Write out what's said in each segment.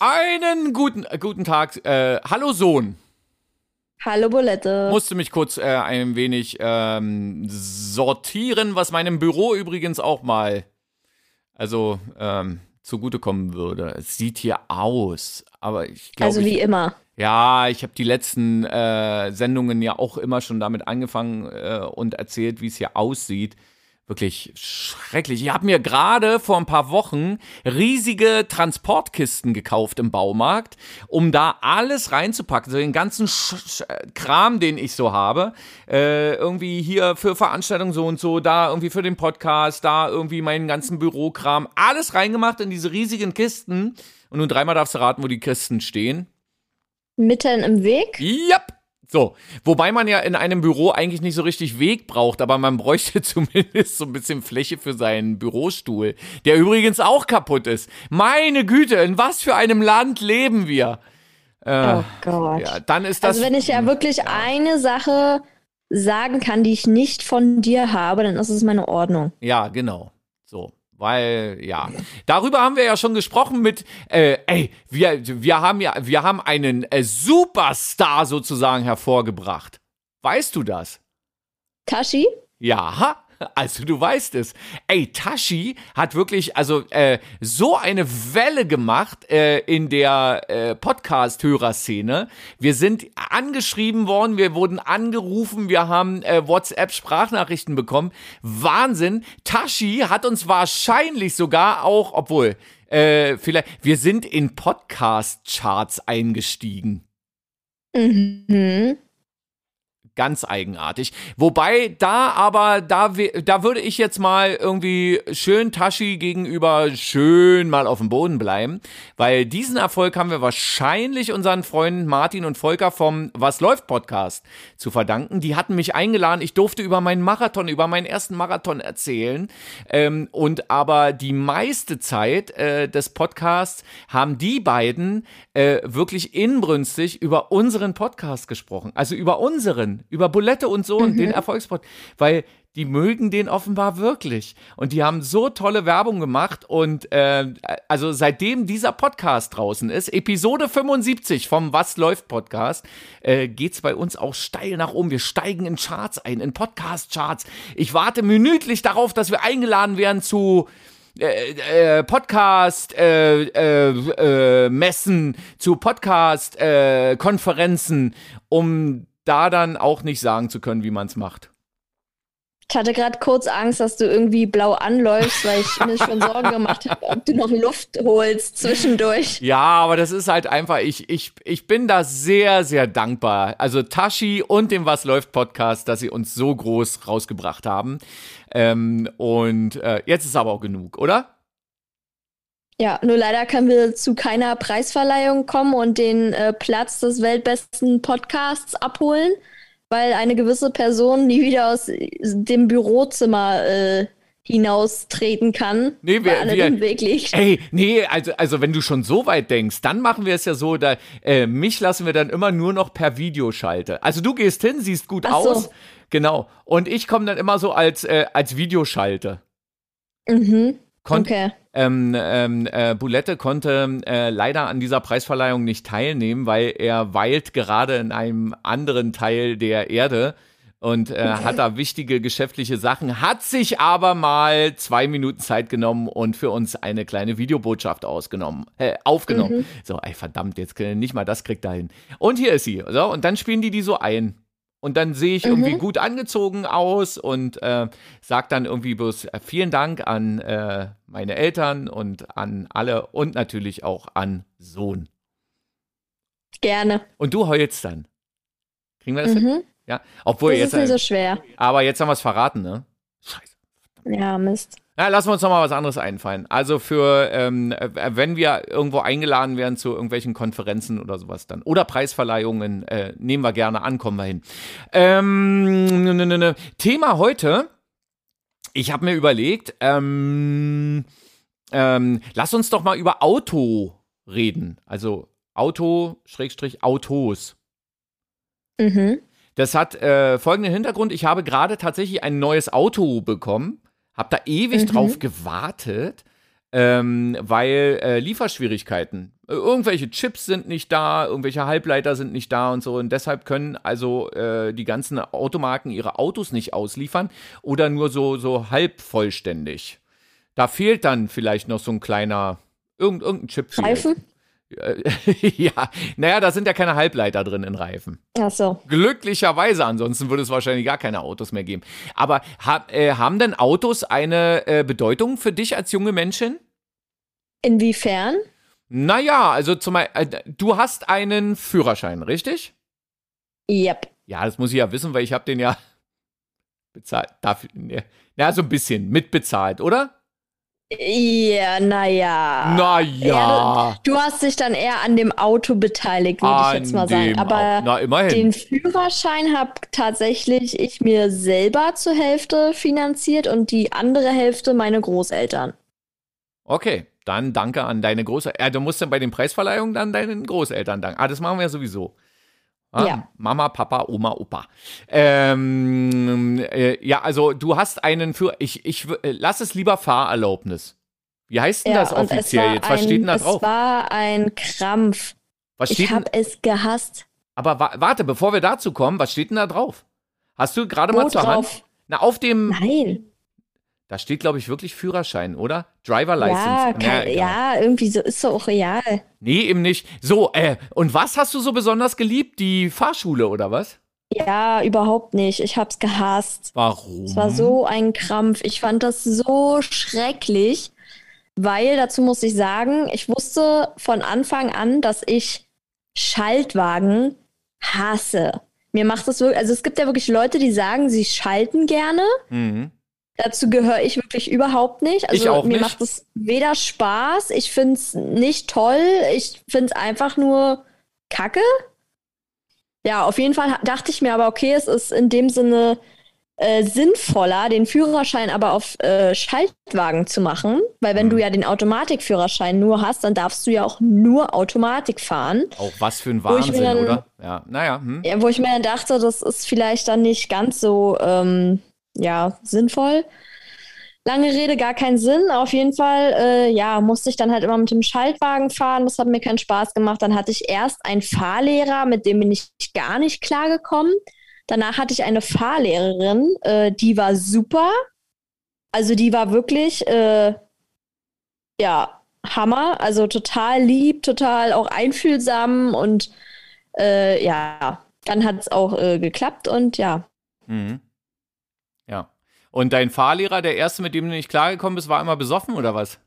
Einen guten, äh, guten Tag. Äh, hallo Sohn. Hallo Bulette. Musste mich kurz äh, ein wenig ähm, sortieren, was meinem Büro übrigens auch mal also ähm, zugutekommen würde. Es sieht hier aus, aber ich glaube. Also wie ich, immer. Ja, ich habe die letzten äh, Sendungen ja auch immer schon damit angefangen äh, und erzählt, wie es hier aussieht. Wirklich schrecklich. Ich habe mir gerade vor ein paar Wochen riesige Transportkisten gekauft im Baumarkt, um da alles reinzupacken, so den ganzen Sch Sch Kram, den ich so habe. Äh, irgendwie hier für Veranstaltungen so und so, da irgendwie für den Podcast, da irgendwie meinen ganzen Bürokram. Alles reingemacht in diese riesigen Kisten. Und nun dreimal darfst du raten, wo die Kisten stehen. Mitten im Weg? Yep. So, wobei man ja in einem Büro eigentlich nicht so richtig Weg braucht, aber man bräuchte zumindest so ein bisschen Fläche für seinen Bürostuhl, der übrigens auch kaputt ist. Meine Güte, in was für einem Land leben wir? Äh, oh Gott. Ja, dann ist das. Also wenn ich ja wirklich ja. eine Sache sagen kann, die ich nicht von dir habe, dann ist es meine Ordnung. Ja, genau. So. Weil, ja, darüber haben wir ja schon gesprochen mit, äh, ey, wir, wir haben ja, wir haben einen äh, Superstar sozusagen hervorgebracht. Weißt du das? Tashi? Ja, also du weißt es. Ey, Tashi hat wirklich also äh, so eine Welle gemacht äh, in der äh, Podcast-Hörerszene. Wir sind angeschrieben worden, wir wurden angerufen, wir haben äh, WhatsApp-Sprachnachrichten bekommen. Wahnsinn. Tashi hat uns wahrscheinlich sogar auch, obwohl äh, vielleicht, wir sind in Podcast-Charts eingestiegen. Mhm ganz eigenartig. Wobei da aber, da, da würde ich jetzt mal irgendwie schön Tashi gegenüber schön mal auf dem Boden bleiben, weil diesen Erfolg haben wir wahrscheinlich unseren Freunden Martin und Volker vom Was läuft Podcast zu verdanken. Die hatten mich eingeladen, ich durfte über meinen Marathon, über meinen ersten Marathon erzählen ähm, und aber die meiste Zeit äh, des Podcasts haben die beiden äh, wirklich inbrünstig über unseren Podcast gesprochen, also über unseren, über Bulette und so mhm. und den Erfolgspod, weil die mögen den offenbar wirklich. Und die haben so tolle Werbung gemacht. Und äh, also seitdem dieser Podcast draußen ist, Episode 75 vom Was läuft Podcast, äh, es bei uns auch steil nach oben. Wir steigen in Charts ein, in Podcast-Charts. Ich warte minütlich darauf, dass wir eingeladen werden zu äh, äh, Podcast äh, äh, äh, Messen, zu Podcast äh, Konferenzen, um da dann auch nicht sagen zu können, wie man es macht. Ich hatte gerade kurz Angst, dass du irgendwie blau anläufst, weil ich mir schon Sorgen gemacht habe, ob du noch Luft holst zwischendurch. Ja, aber das ist halt einfach, ich, ich, ich bin da sehr, sehr dankbar. Also Tashi und dem Was läuft Podcast, dass sie uns so groß rausgebracht haben. Ähm, und äh, jetzt ist aber auch genug, oder? Ja, nur leider können wir zu keiner Preisverleihung kommen und den äh, Platz des weltbesten Podcasts abholen, weil eine gewisse Person nie wieder aus dem Bürozimmer äh, hinaustreten kann, nee, wir, weil wir, Weg liegt. Ey, nee, also, also wenn du schon so weit denkst, dann machen wir es ja so, da, äh, mich lassen wir dann immer nur noch per Videoschalte. Also du gehst hin, siehst gut Ach aus, so. genau, und ich komme dann immer so als, äh, als Videoschalte. Mhm. Kon okay. Ähm, ähm, äh, Boulette konnte äh, leider an dieser Preisverleihung nicht teilnehmen, weil er weilt gerade in einem anderen Teil der Erde und äh, hat da wichtige geschäftliche Sachen, hat sich aber mal zwei Minuten Zeit genommen und für uns eine kleine Videobotschaft ausgenommen, äh, aufgenommen. Mhm. So, ey, verdammt, jetzt nicht mal das kriegt er hin. Und hier ist sie. So, und dann spielen die die so ein. Und dann sehe ich irgendwie mhm. gut angezogen aus und äh, sage dann irgendwie bloß äh, vielen Dank an äh, meine Eltern und an alle und natürlich auch an Sohn. Gerne. Und du heulst dann. Kriegen wir das mhm. hin? Ja. Obwohl das jetzt. ist nicht so schwer. Aber jetzt haben wir es verraten, ne? Scheiße. Ja, Mist. Na, lassen wir uns noch mal was anderes einfallen. Also für, ähm, äh, wenn wir irgendwo eingeladen werden zu irgendwelchen Konferenzen oder sowas dann oder Preisverleihungen, äh, nehmen wir gerne an, kommen wir hin. Ähm, ne, ne, ne. Thema heute, ich habe mir überlegt, ähm, ähm, lass uns doch mal über Auto reden. Also Auto, Schrägstrich, Autos. Mhm. Das hat äh, folgenden Hintergrund. Ich habe gerade tatsächlich ein neues Auto bekommen hab da ewig mhm. drauf gewartet. ähm, weil äh, Lieferschwierigkeiten. Irgendwelche Chips sind nicht da, irgendwelche Halbleiter sind nicht da und so. Und deshalb können also äh, die ganzen Automarken ihre Autos nicht ausliefern oder nur so, so halb vollständig. Da fehlt dann vielleicht noch so ein kleiner, irgend, irgendein Chip. Reifen? ja, naja, da sind ja keine Halbleiter drin in Reifen. Ach so. Glücklicherweise, ansonsten würde es wahrscheinlich gar keine Autos mehr geben. Aber ha, äh, haben denn Autos eine äh, Bedeutung für dich als junge Menschen? Inwiefern? Naja, also zum Beispiel, äh, du hast einen Führerschein, richtig? Yep. Ja, das muss ich ja wissen, weil ich habe den ja bezahlt. Dafür, ne, ja, so ein bisschen mitbezahlt, oder? Ja, naja. Naja. Du, du hast dich dann eher an dem Auto beteiligt, würde ich jetzt mal sagen. Aber Na, immerhin. den Führerschein habe tatsächlich ich mir selber zur Hälfte finanziert und die andere Hälfte meine Großeltern. Okay, dann danke an deine Großeltern. Ja, du musst dann bei den Preisverleihungen dann deinen Großeltern danken. Ah, das machen wir ja sowieso. Ah, Ja. Mama, Papa, Oma, Opa. Ähm, äh, ja, also du hast einen für. Ich, ich äh, lass es lieber Fahrerlaubnis. Wie heißt denn das und es offiziell jetzt? Was ein, steht denn da Es drauf? war ein Krampf. Was Ich steht denn, habe es gehasst. aber wa warte, bevor wir dazu kommen, was steht denn da drauf? Hast du gerade mal zur drauf? Hand? Na, auf dem. Nein. Da steht, glaube ich, wirklich Führerschein, oder? Driver License. Ja, Na, kein, egal. ja, irgendwie so ist so auch real. Nee, eben nicht. So, äh, und was hast du so besonders geliebt? Die Fahrschule oder was? Ja, überhaupt nicht. Ich hab's gehasst. Warum? Es war so ein Krampf. Ich fand das so schrecklich, weil dazu muss ich sagen, ich wusste von Anfang an, dass ich Schaltwagen hasse. Mir macht das wirklich, also es gibt ja wirklich Leute, die sagen, sie schalten gerne. Mhm. Dazu gehöre ich wirklich überhaupt nicht. Also mir nicht. macht es weder Spaß, ich finde es nicht toll, ich finde es einfach nur kacke. Ja, auf jeden Fall dachte ich mir aber, okay, es ist in dem Sinne äh, sinnvoller, den Führerschein aber auf äh, Schaltwagen zu machen, weil wenn Mhm. du ja den Automatikführerschein nur hast, dann darfst du ja auch nur Automatik fahren. Auch was für ein Wahnsinn, dann- oder? Ja, naja. Hm. Ja, wo ich mir dann dachte, das ist vielleicht dann nicht ganz so ähm, ja, sinnvoll. Lange Rede, gar keinen Sinn. Auf jeden Fall, äh, ja, musste ich dann halt immer mit dem Schaltwagen fahren. Das hat mir keinen Spaß gemacht. Dann hatte ich erst einen Fahrlehrer, mit dem bin ich gar nicht klargekommen. Danach hatte ich eine Fahrlehrerin, äh, die war super. Also die war wirklich, äh, ja, Hammer. Also total lieb, total auch einfühlsam und äh, ja, dann hat es auch äh, geklappt und ja. Mhm. Und dein Fahrlehrer, der erste, mit dem du nicht klargekommen bist, war immer besoffen oder was?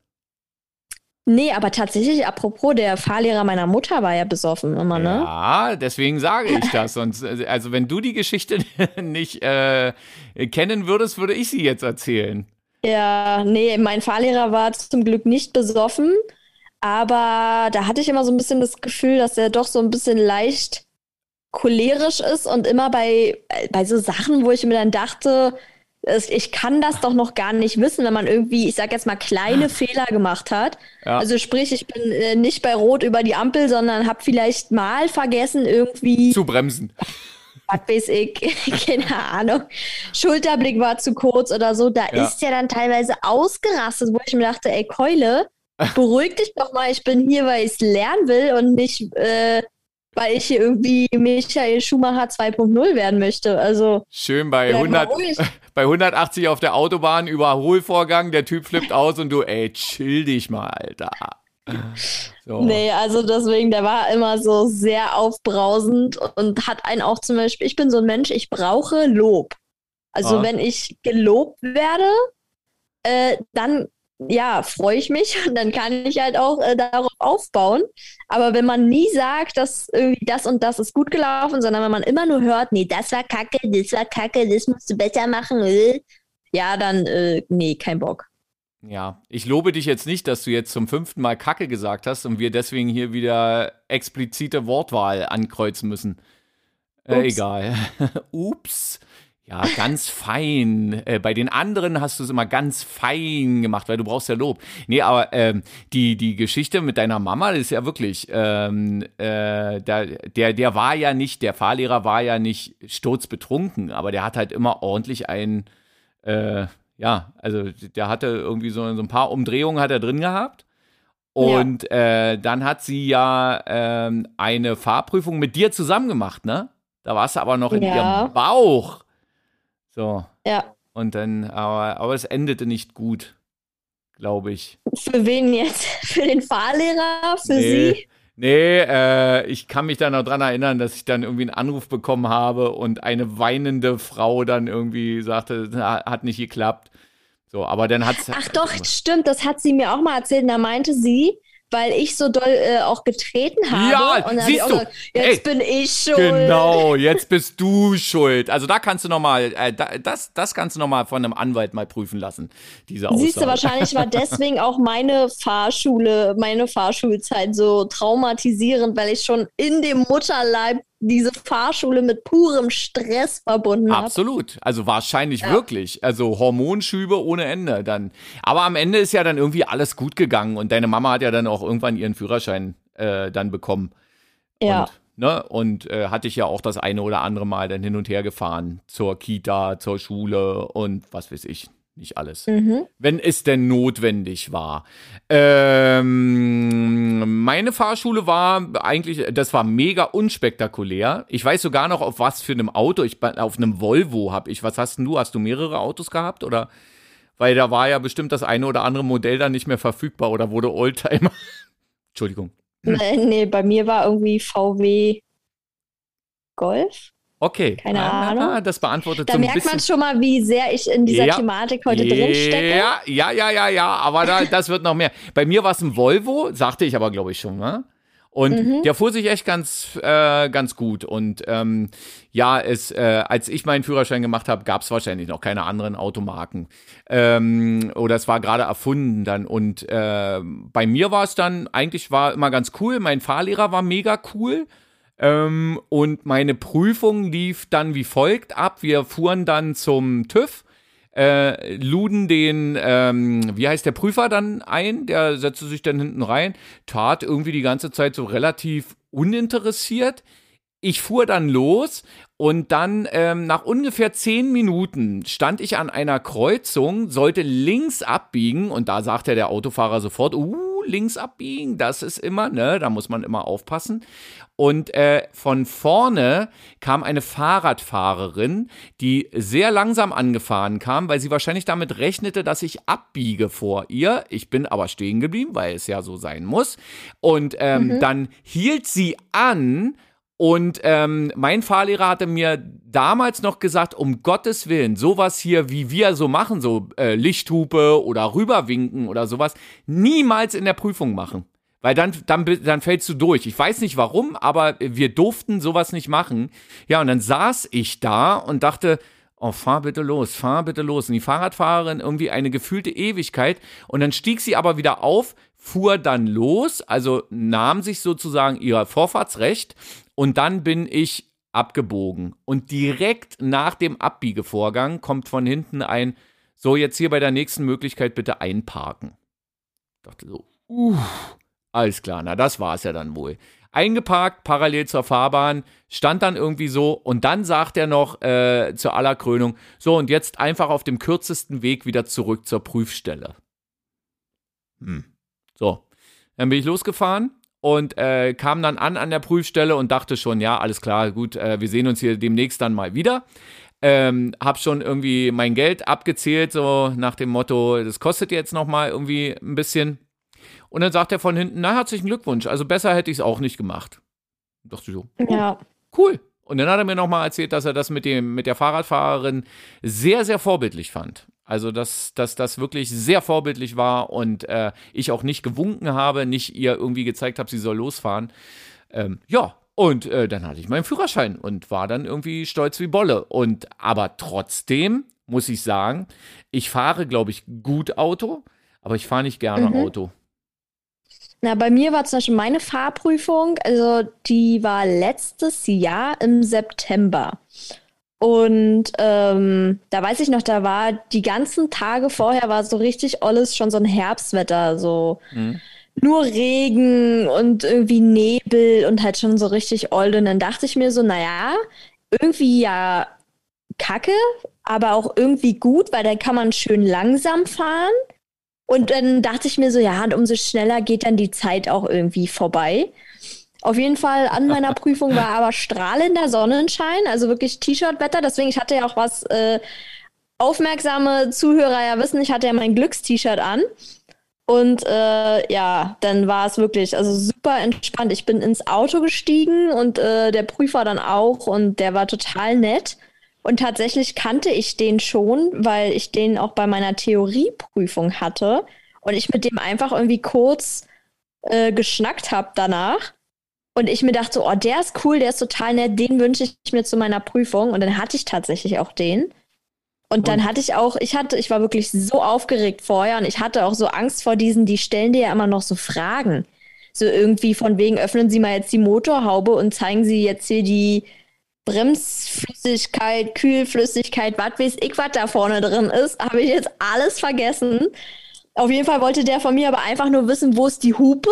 Nee, aber tatsächlich, apropos, der Fahrlehrer meiner Mutter war ja besoffen immer, ne? Ja, deswegen sage ich das. Und, äh, also, wenn du die Geschichte nicht äh, kennen würdest, würde ich sie jetzt erzählen. Ja, nee, mein Fahrlehrer war zum Glück nicht besoffen, aber da hatte ich immer so ein bisschen das Gefühl, dass er doch so ein bisschen leicht cholerisch ist und immer bei, bei so Sachen, wo ich mir dann dachte, ich kann das doch noch gar nicht wissen, wenn man irgendwie, ich sag jetzt mal, kleine Fehler gemacht hat. Ja. Also sprich, ich bin äh, nicht bei Rot über die Ampel, sondern habe vielleicht mal vergessen, irgendwie Zu bremsen. was weiß ich, keine Ahnung, Schulterblick war zu kurz oder so, da Ja. ist ja dann teilweise ausgerastet, wo ich mir dachte, ey Keule, beruhig dich doch mal, ich bin hier, weil ich es lernen will und nicht, äh, weil ich hier irgendwie Michael Schumacher 2.0 werden möchte. Also, Schön bei, bleib mal 100, ruhig. bei 180 auf der Autobahn, Überholvorgang, der Typ flippt aus und du, ey, chill dich mal, Alter. So. Nee, also deswegen, der war immer so sehr aufbrausend und hat einen auch zum Beispiel, ich bin so ein Mensch, ich brauche Lob. Also Ah. wenn ich gelobt werde, äh, dann ja, freue ich mich und dann kann ich halt auch äh, darauf aufbauen. Aber wenn man nie sagt, dass irgendwie das und das ist gut gelaufen, sondern wenn man immer nur hört, nee, das war kacke, das war kacke, das musst du besser machen, äh, ja, dann, äh, nee, kein Bock. Ja, ich lobe dich jetzt nicht, dass du jetzt zum fünften Mal Kacke gesagt hast und wir deswegen hier wieder explizite Wortwahl ankreuzen müssen. Äh, Ups. egal. Ups. Ja, ganz fein. Äh, bei den anderen hast du es immer ganz fein gemacht, weil du brauchst ja Lob. Nee, aber ähm, die, die Geschichte mit deiner Mama das ist ja wirklich, ähm, äh, da, der, der war ja nicht, der Fahrlehrer war ja nicht sturzbetrunken, aber der hat halt immer ordentlich einen, äh, ja, also der hatte irgendwie so, so ein paar Umdrehungen hat er drin gehabt. Und ja. äh, dann hat sie ja ähm, eine Fahrprüfung mit dir zusammen gemacht, ne? Da warst du aber noch in ja. ihrem Bauch. So. Ja. Und dann, aber, aber es endete nicht gut, glaube ich. Für wen jetzt? Für den Fahrlehrer? Für nee. sie? Nee, äh, ich kann mich da noch dran erinnern, dass ich dann irgendwie einen Anruf bekommen habe und eine weinende Frau dann irgendwie sagte, hat nicht geklappt. So, aber dann hat's. Ach doch, stimmt, das hat sie mir auch mal erzählt. Da meinte sie, weil ich so doll äh, auch getreten habe. Ja, und dann siehst du, gesagt, jetzt ey, bin ich schuld. Genau, jetzt bist du schuld. Also da kannst du noch mal, äh, das, das kannst du noch mal von einem Anwalt mal prüfen lassen, diese Aussage. Siehst du, wahrscheinlich war deswegen auch meine Fahrschule, meine Fahrschulzeit so traumatisierend, weil ich schon in dem Mutterleib diese Fahrschule mit purem Stress verbunden habe. Absolut. Also wahrscheinlich ja. wirklich. Also Hormonschübe ohne Ende dann. Aber am Ende ist ja dann irgendwie alles gut gegangen und deine Mama hat ja dann auch irgendwann ihren Führerschein äh, dann bekommen. Ja. Und, ne, und äh, hatte ich ja auch das eine oder andere Mal dann hin und her gefahren zur Kita, zur Schule und was weiß ich nicht alles. Mhm. Wenn es denn notwendig war. Ähm, meine Fahrschule war eigentlich, das war mega unspektakulär. Ich weiß sogar noch, auf was für einem Auto. Ich auf einem Volvo habe ich. Was hast denn du? Hast du mehrere Autos gehabt oder? Weil da war ja bestimmt das eine oder andere Modell dann nicht mehr verfügbar oder wurde Oldtimer. Entschuldigung. Nee, nee, bei mir war irgendwie VW Golf. Okay. Keine ah, Ahnung. Das beantwortet da so ein merkt man schon mal, wie sehr ich in dieser ja. Thematik heute ja. drin stecke. Ja, ja, ja, ja, aber da, das wird noch mehr. Bei mir war es ein Volvo, sagte ich aber, glaube ich, schon, ne? Und mhm. der fuhr sich echt ganz, äh, ganz gut. Und ähm, ja, es, äh, als ich meinen Führerschein gemacht habe, gab es wahrscheinlich noch keine anderen Automarken. Ähm, oder es war gerade erfunden dann. Und äh, bei mir war es dann, eigentlich war immer ganz cool. Mein Fahrlehrer war mega cool. Ähm, und meine Prüfung lief dann wie folgt ab. Wir fuhren dann zum TÜV, äh, luden den, ähm, wie heißt der Prüfer dann ein? Der setzte sich dann hinten rein, tat irgendwie die ganze Zeit so relativ uninteressiert. Ich fuhr dann los und dann ähm, nach ungefähr zehn Minuten stand ich an einer Kreuzung, sollte links abbiegen und da sagte der Autofahrer sofort, uh, links abbiegen, das ist immer, ne, da muss man immer aufpassen. Und äh, von vorne kam eine Fahrradfahrerin, die sehr langsam angefahren kam, weil sie wahrscheinlich damit rechnete, dass ich abbiege vor ihr. Ich bin aber stehen geblieben, weil es ja so sein muss. Und ähm, mhm. dann hielt sie an und ähm, mein Fahrlehrer hatte mir damals noch gesagt, um Gottes Willen, sowas hier, wie wir so machen, so äh, Lichthupe oder rüberwinken oder sowas, niemals in der Prüfung machen. Weil dann, dann, dann fällst du durch. Ich weiß nicht warum, aber wir durften sowas nicht machen. Ja, und dann saß ich da und dachte, oh, fahr bitte los, fahr bitte los. Und die Fahrradfahrerin irgendwie eine gefühlte Ewigkeit. Und dann stieg sie aber wieder auf, fuhr dann los, also nahm sich sozusagen ihr Vorfahrtsrecht. Und dann bin ich abgebogen. Und direkt nach dem Abbiegevorgang kommt von hinten ein, so jetzt hier bei der nächsten Möglichkeit bitte einparken. Ich dachte so, uff. Alles klar, na das war es ja dann wohl. Eingeparkt, parallel zur Fahrbahn, stand dann irgendwie so und dann sagt er noch äh, zur Allerkrönung, so und jetzt einfach auf dem kürzesten Weg wieder zurück zur Prüfstelle. Hm. So, dann bin ich losgefahren und äh, kam dann an an der Prüfstelle und dachte schon, ja, alles klar, gut, äh, wir sehen uns hier demnächst dann mal wieder. Ähm, hab schon irgendwie mein Geld abgezählt, so nach dem Motto, das kostet jetzt nochmal irgendwie ein bisschen. Und dann sagt er von hinten, na, herzlichen Glückwunsch. Also besser hätte ich es auch nicht gemacht. Und dachte so, cool. Ja. cool. Und dann hat er mir nochmal erzählt, dass er das mit, dem, mit der Fahrradfahrerin sehr, sehr vorbildlich fand. Also, dass, dass das wirklich sehr vorbildlich war und äh, ich auch nicht gewunken habe, nicht ihr irgendwie gezeigt habe, sie soll losfahren. Ähm, ja, und äh, dann hatte ich meinen Führerschein und war dann irgendwie stolz wie Bolle. Und aber trotzdem muss ich sagen, ich fahre, glaube ich, gut Auto, aber ich fahre nicht gerne mhm. Auto. Na, bei mir war zum Beispiel meine Fahrprüfung, also die war letztes Jahr im September. Und ähm, da weiß ich noch, da war die ganzen Tage vorher war so richtig alles schon so ein Herbstwetter, so mhm. nur Regen und irgendwie Nebel und halt schon so richtig old. Und dann dachte ich mir so, naja, irgendwie ja kacke, aber auch irgendwie gut, weil dann kann man schön langsam fahren. Und dann dachte ich mir so, ja, und umso schneller geht dann die Zeit auch irgendwie vorbei. Auf jeden Fall an meiner Prüfung war aber strahlender Sonnenschein, also wirklich T-Shirt-Wetter. Deswegen, ich hatte ja auch was, äh, aufmerksame Zuhörer ja wissen, ich hatte ja mein Glückst-T-Shirt an. Und äh, ja, dann war es wirklich also super entspannt. Ich bin ins Auto gestiegen und äh, der Prüfer dann auch und der war total nett. Und tatsächlich kannte ich den schon, weil ich den auch bei meiner Theorieprüfung hatte und ich mit dem einfach irgendwie kurz äh, geschnackt habe danach. Und ich mir dachte, oh, der ist cool, der ist total nett, den wünsche ich mir zu meiner Prüfung. Und dann hatte ich tatsächlich auch den. Und dann hatte ich auch, ich hatte, ich war wirklich so aufgeregt vorher und ich hatte auch so Angst vor diesen, die stellen dir ja immer noch so Fragen. So irgendwie von wegen, öffnen Sie mal jetzt die Motorhaube und zeigen Sie jetzt hier die Bremsflüssigkeit, Kühlflüssigkeit, was weiß ich, was da vorne drin ist. Habe ich jetzt alles vergessen. Auf jeden Fall wollte der von mir aber einfach nur wissen, wo ist die Hupe,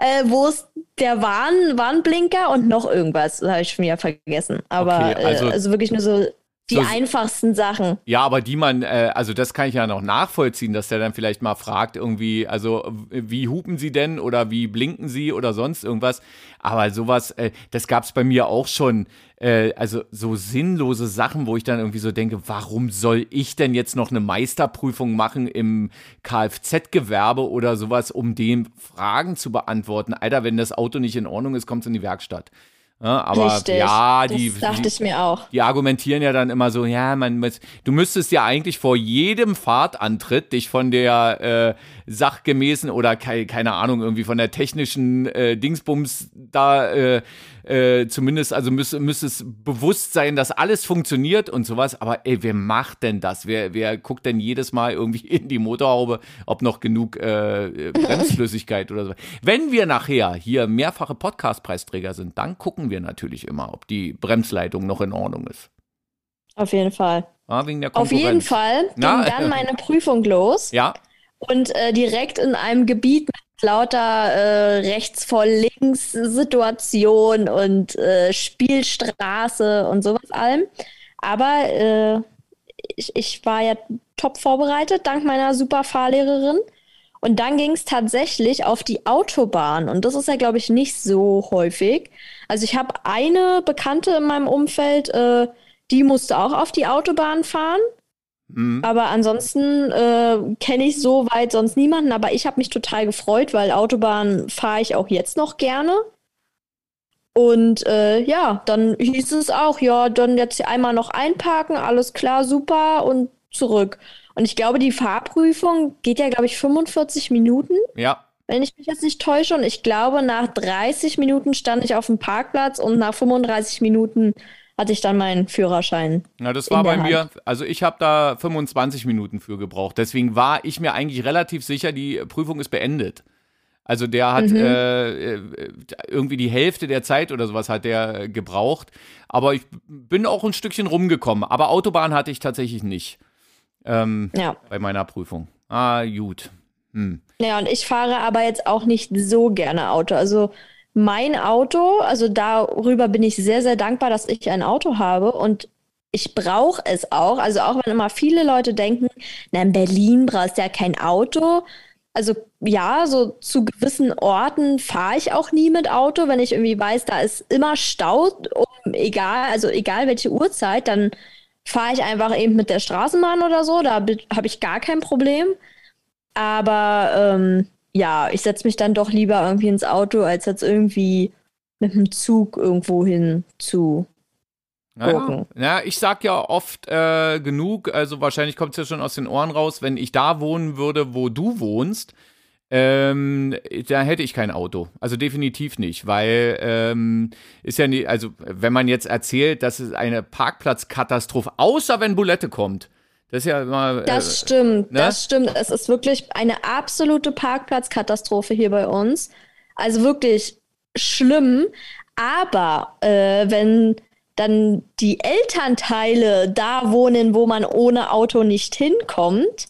äh, wo ist der Warn, Warnblinker und noch irgendwas. Das habe ich schon wieder vergessen. Aber okay, also, äh, also wirklich nur so die so, einfachsten Sachen. Ja, aber die man, äh, also das kann ich ja noch nachvollziehen, dass der dann vielleicht mal fragt, irgendwie, also wie hupen sie denn oder wie blinken sie oder sonst irgendwas. Aber sowas, äh, das gab es bei mir auch schon. Äh, also so sinnlose Sachen, wo ich dann irgendwie so denke, warum soll ich denn jetzt noch eine Meisterprüfung machen im Kfz-Gewerbe oder sowas, um dem Fragen zu beantworten? Alter, wenn das Auto nicht in Ordnung ist, kommt es in die Werkstatt. Ja, aber Richtig, ja, die, das dachte ich mir auch. Die argumentieren ja dann immer so, ja, man, du müsstest ja eigentlich vor jedem Fahrtantritt dich von der äh, sachgemäßen oder ke keine Ahnung irgendwie von der technischen äh, Dingsbums da äh, äh, zumindest, also müsste, müsste es bewusst sein, dass alles funktioniert und sowas. Aber ey, wer macht denn das? Wer, wer guckt denn jedes Mal irgendwie in die Motorhaube, ob noch genug äh, Bremsflüssigkeit oder so? Wenn wir nachher hier mehrfache Podcastpreisträger sind, dann gucken wir natürlich immer, ob die Bremsleitung noch in Ordnung ist. Auf jeden Fall. Ja, wegen der Auf jeden Fall ging Na, dann meine Prüfung los. Ja. Und äh, direkt in einem Gebiet mit lauter äh, rechts vor links Situation und äh, Spielstraße und sowas allem. Aber äh, ich, ich war ja top vorbereitet, dank meiner super Fahrlehrerin. Und dann ging es tatsächlich auf die Autobahn. Und das ist ja, glaube ich, nicht so häufig. Also ich habe eine Bekannte in meinem Umfeld, äh, die musste auch auf die Autobahn fahren. Mhm. Aber ansonsten äh, kenne ich so weit sonst niemanden. Aber ich habe mich total gefreut, weil Autobahn fahre ich auch jetzt noch gerne. Und äh, ja, dann hieß es auch, ja, dann jetzt einmal noch einparken, alles klar, super und zurück. Und ich glaube, die Fahrprüfung geht ja, glaube ich, 45 Minuten. Ja. Wenn ich mich jetzt nicht täusche. Und ich glaube, nach 30 Minuten stand ich auf dem Parkplatz und nach 35 Minuten hatte ich dann meinen Führerschein. Na, das war bei mir, also ich habe da 25 Minuten für gebraucht. Deswegen war ich mir eigentlich relativ sicher, die Prüfung ist beendet. Also der hat mhm. äh, äh irgendwie die Hälfte der Zeit oder sowas hat der gebraucht. Aber ich bin auch ein Stückchen rumgekommen. Aber Autobahn hatte ich tatsächlich nicht. Ähm, ja. Bei meiner Prüfung. Ah, gut. Hm. Ja, und ich fahre aber jetzt auch nicht so gerne Auto. Also mein Auto, also darüber bin ich sehr, sehr dankbar, dass ich ein Auto habe und ich brauche es auch. Also auch wenn immer viele Leute denken, na, in Berlin brauchst du ja kein Auto. Also ja, so zu gewissen Orten fahre ich auch nie mit Auto, wenn ich irgendwie weiß, da ist immer Stau, um, egal, also egal welche Uhrzeit, dann fahre ich einfach eben mit der Straßenbahn oder so, da habe ich gar kein Problem. Aber ähm, ja, ich setze mich dann doch lieber irgendwie ins Auto, als jetzt irgendwie mit dem Zug irgendwo hin zu naja, ja, ich sag ja oft äh, genug, also wahrscheinlich kommt es ja schon aus den Ohren raus, wenn ich da wohnen würde, wo du wohnst, ähm, da hätte ich kein Auto. Also definitiv nicht, weil ähm, ist ja nicht, also wenn man jetzt erzählt, dass es eine Parkplatzkatastrophe, außer wenn Bulette kommt, das ist ja immer. Das äh, stimmt, ne? das stimmt. Es ist wirklich eine absolute Parkplatzkatastrophe hier bei uns. Also wirklich schlimm. Aber äh, wenn dann die Elternteile da wohnen, wo man ohne Auto nicht hinkommt,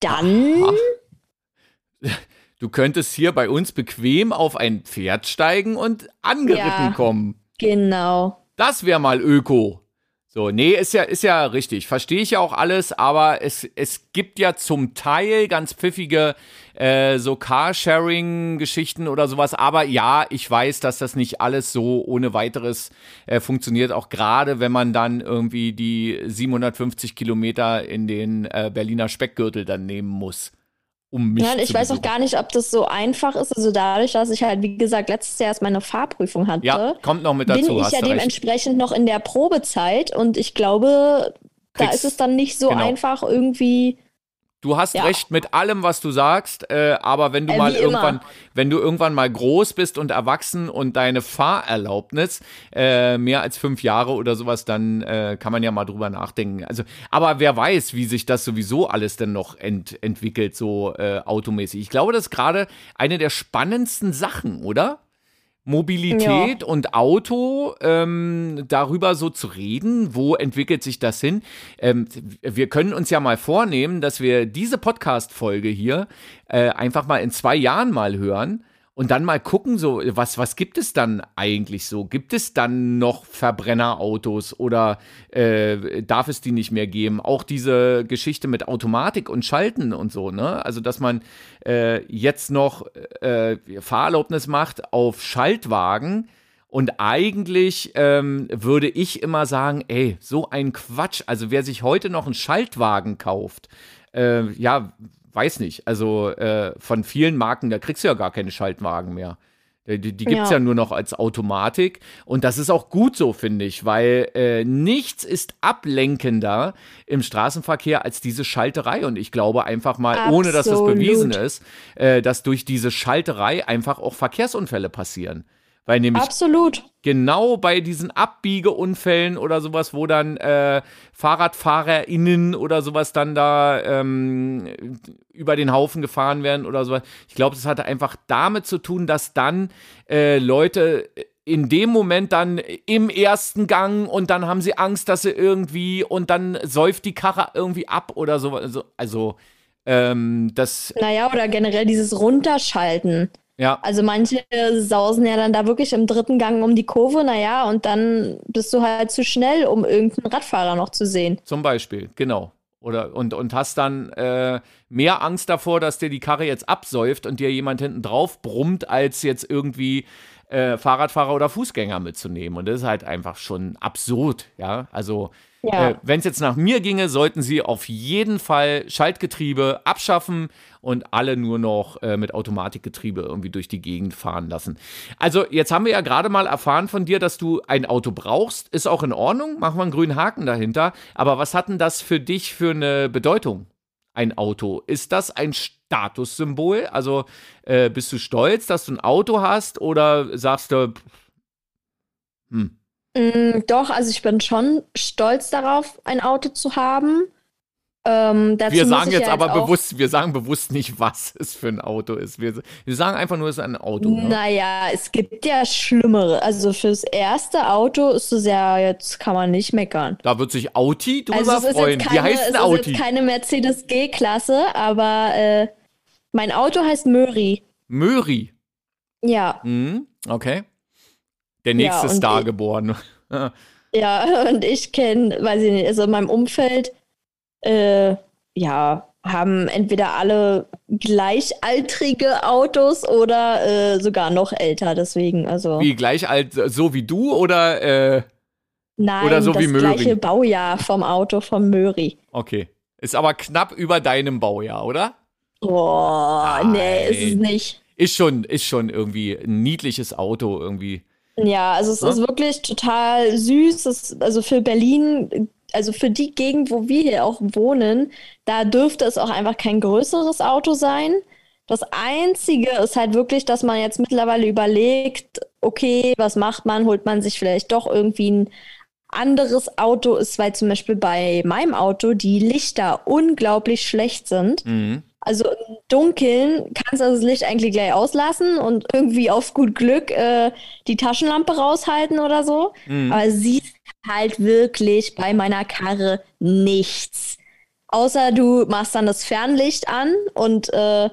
dann. Aha. Du könntest hier bei uns bequem auf ein Pferd steigen und angeritten ja, kommen. Genau. Das wäre mal Öko. So, nee, ist ja, ist ja richtig. Verstehe ich ja auch alles, aber es, es gibt ja zum Teil ganz pfiffige äh, so Carsharing-Geschichten oder sowas. Aber ja, ich weiß, dass das nicht alles so ohne weiteres äh, funktioniert. Auch gerade, wenn man dann irgendwie die 750 Kilometer in den äh, Berliner Speckgürtel dann nehmen muss um mich Nein, ich weiß auch gar nicht, ob das so einfach ist. Also dadurch, dass ich halt, wie gesagt, letztes Jahr erst meine Fahrprüfung hatte, ja, kommt noch mit dazu, bin ich ja dementsprechend recht. noch in der Probezeit und ich glaube, da ist es dann nicht so genau. einfach irgendwie Du hast ja. recht mit allem, was du sagst, äh, aber wenn du äh, mal irgendwann, immer. wenn du irgendwann mal groß bist und erwachsen und deine Fahrerlaubnis äh, mehr als fünf Jahre oder sowas, dann äh, kann man ja mal drüber nachdenken. Also, aber wer weiß, wie sich das sowieso alles denn noch ent entwickelt, so äh, automäßig. Ich glaube, das ist gerade eine der spannendsten Sachen, oder? Mobilität ja. und Auto, ähm, darüber so zu reden, wo entwickelt sich das hin? Ähm, wir können uns ja mal vornehmen, dass wir diese Podcast-Folge hier äh, einfach mal in zwei Jahren mal hören und dann mal gucken, so, was, was gibt es dann eigentlich so? Gibt es dann noch Verbrennerautos oder äh, darf es die nicht mehr geben? Auch diese Geschichte mit Automatik und Schalten und so, ne? Also, dass man äh, jetzt noch äh, Fahrerlaubnis macht auf Schaltwagen. Und eigentlich ähm, würde ich immer sagen, ey, so ein Quatsch. Also wer sich heute noch einen Schaltwagen kauft, äh, ja, weiß nicht, also äh, von vielen Marken, da kriegst du ja gar keine Schaltwagen mehr. Die, die gibt es ja. ja. nur noch als Automatik. Und das ist auch gut so, finde ich, weil äh, nichts ist ablenkender im Straßenverkehr als diese Schalterei. Und ich glaube einfach mal, Absolut. ohne dass es bewiesen ist, äh, dass durch diese Schalterei einfach auch Verkehrsunfälle passieren. Weil nämlich Absolut. genau bei diesen Abbiegeunfällen oder sowas, wo dann äh, FahrradfahrerInnen oder sowas dann da ähm, über den Haufen gefahren werden oder sowas. Ich glaube, das hatte einfach damit zu tun, dass dann äh, Leute in dem Moment dann im ersten Gang und dann haben sie Angst, dass sie irgendwie und dann säuft die Karre irgendwie ab oder so. Also, also ähm, das. Naja, oder generell dieses Runterschalten. Ja. Also manche sausen ja dann da wirklich im dritten Gang um die Kurve, naja, und dann bist du halt zu schnell, um irgendeinen Radfahrer noch zu sehen. Zum Beispiel, genau. Oder, und, und hast dann äh, mehr Angst davor, dass dir die Karre jetzt absäuft und dir jemand hinten drauf brummt, als jetzt irgendwie äh, Fahrradfahrer oder Fußgänger mitzunehmen. Und das ist halt einfach schon absurd, ja. Also ja. Äh, Wenn es jetzt nach mir ginge, sollten sie auf jeden Fall Schaltgetriebe abschaffen und alle nur noch äh, mit Automatikgetriebe irgendwie durch die Gegend fahren lassen. Also jetzt haben wir ja gerade mal erfahren von dir, dass du ein Auto brauchst. Ist auch in Ordnung, machen wir einen grünen Haken dahinter. Aber was hat denn das für dich für eine Bedeutung? Ein Auto. Ist das ein Statussymbol? Also äh, bist du stolz, dass du ein Auto hast oder sagst du, hm, Mm, doch, also ich bin schon stolz darauf, ein Auto zu haben. Ähm, wir sagen jetzt aber bewusst, wir sagen bewusst nicht, was es für ein Auto ist. Wir, wir sagen einfach nur, es ist ein Auto. Ne? Naja, es gibt ja schlimmere. Also fürs erste Auto ist es ja, jetzt kann man nicht meckern. Da wird sich Audi drüber also freuen. Keine, Wie heißt ein Audi? Es ist jetzt keine Mercedes G-Klasse, aber äh, mein Auto heißt Möri. Möri? Ja. Mhm, okay. Der nächste ja, Star ich, geboren. ja, und ich kenne, weiß ich nicht, also in meinem Umfeld, äh, ja, haben entweder alle gleichaltrige Autos oder äh, sogar noch älter, deswegen, also. Wie gleich alt, so wie du oder äh, Nein, oder so das wie Möri? gleiche Baujahr vom Auto von Möri. Okay. Ist aber knapp über deinem Baujahr, oder? Boah, Nein. nee, ist es nicht. Ist schon, ist schon irgendwie ein niedliches Auto irgendwie. Ja, also es ja? ist wirklich total süß. Es, also für Berlin, also für die Gegend, wo wir hier auch wohnen, da dürfte es auch einfach kein größeres Auto sein. Das Einzige ist halt wirklich, dass man jetzt mittlerweile überlegt, okay, was macht man? Holt man sich vielleicht doch irgendwie ein anderes Auto ist, weil zum Beispiel bei meinem Auto die Lichter unglaublich schlecht sind. Mhm. Also Dunkeln kannst du das Licht eigentlich gleich auslassen und irgendwie auf gut Glück äh, die Taschenlampe raushalten oder so. Mhm. Aber siehst halt wirklich bei meiner Karre nichts. Außer du machst dann das Fernlicht an und äh,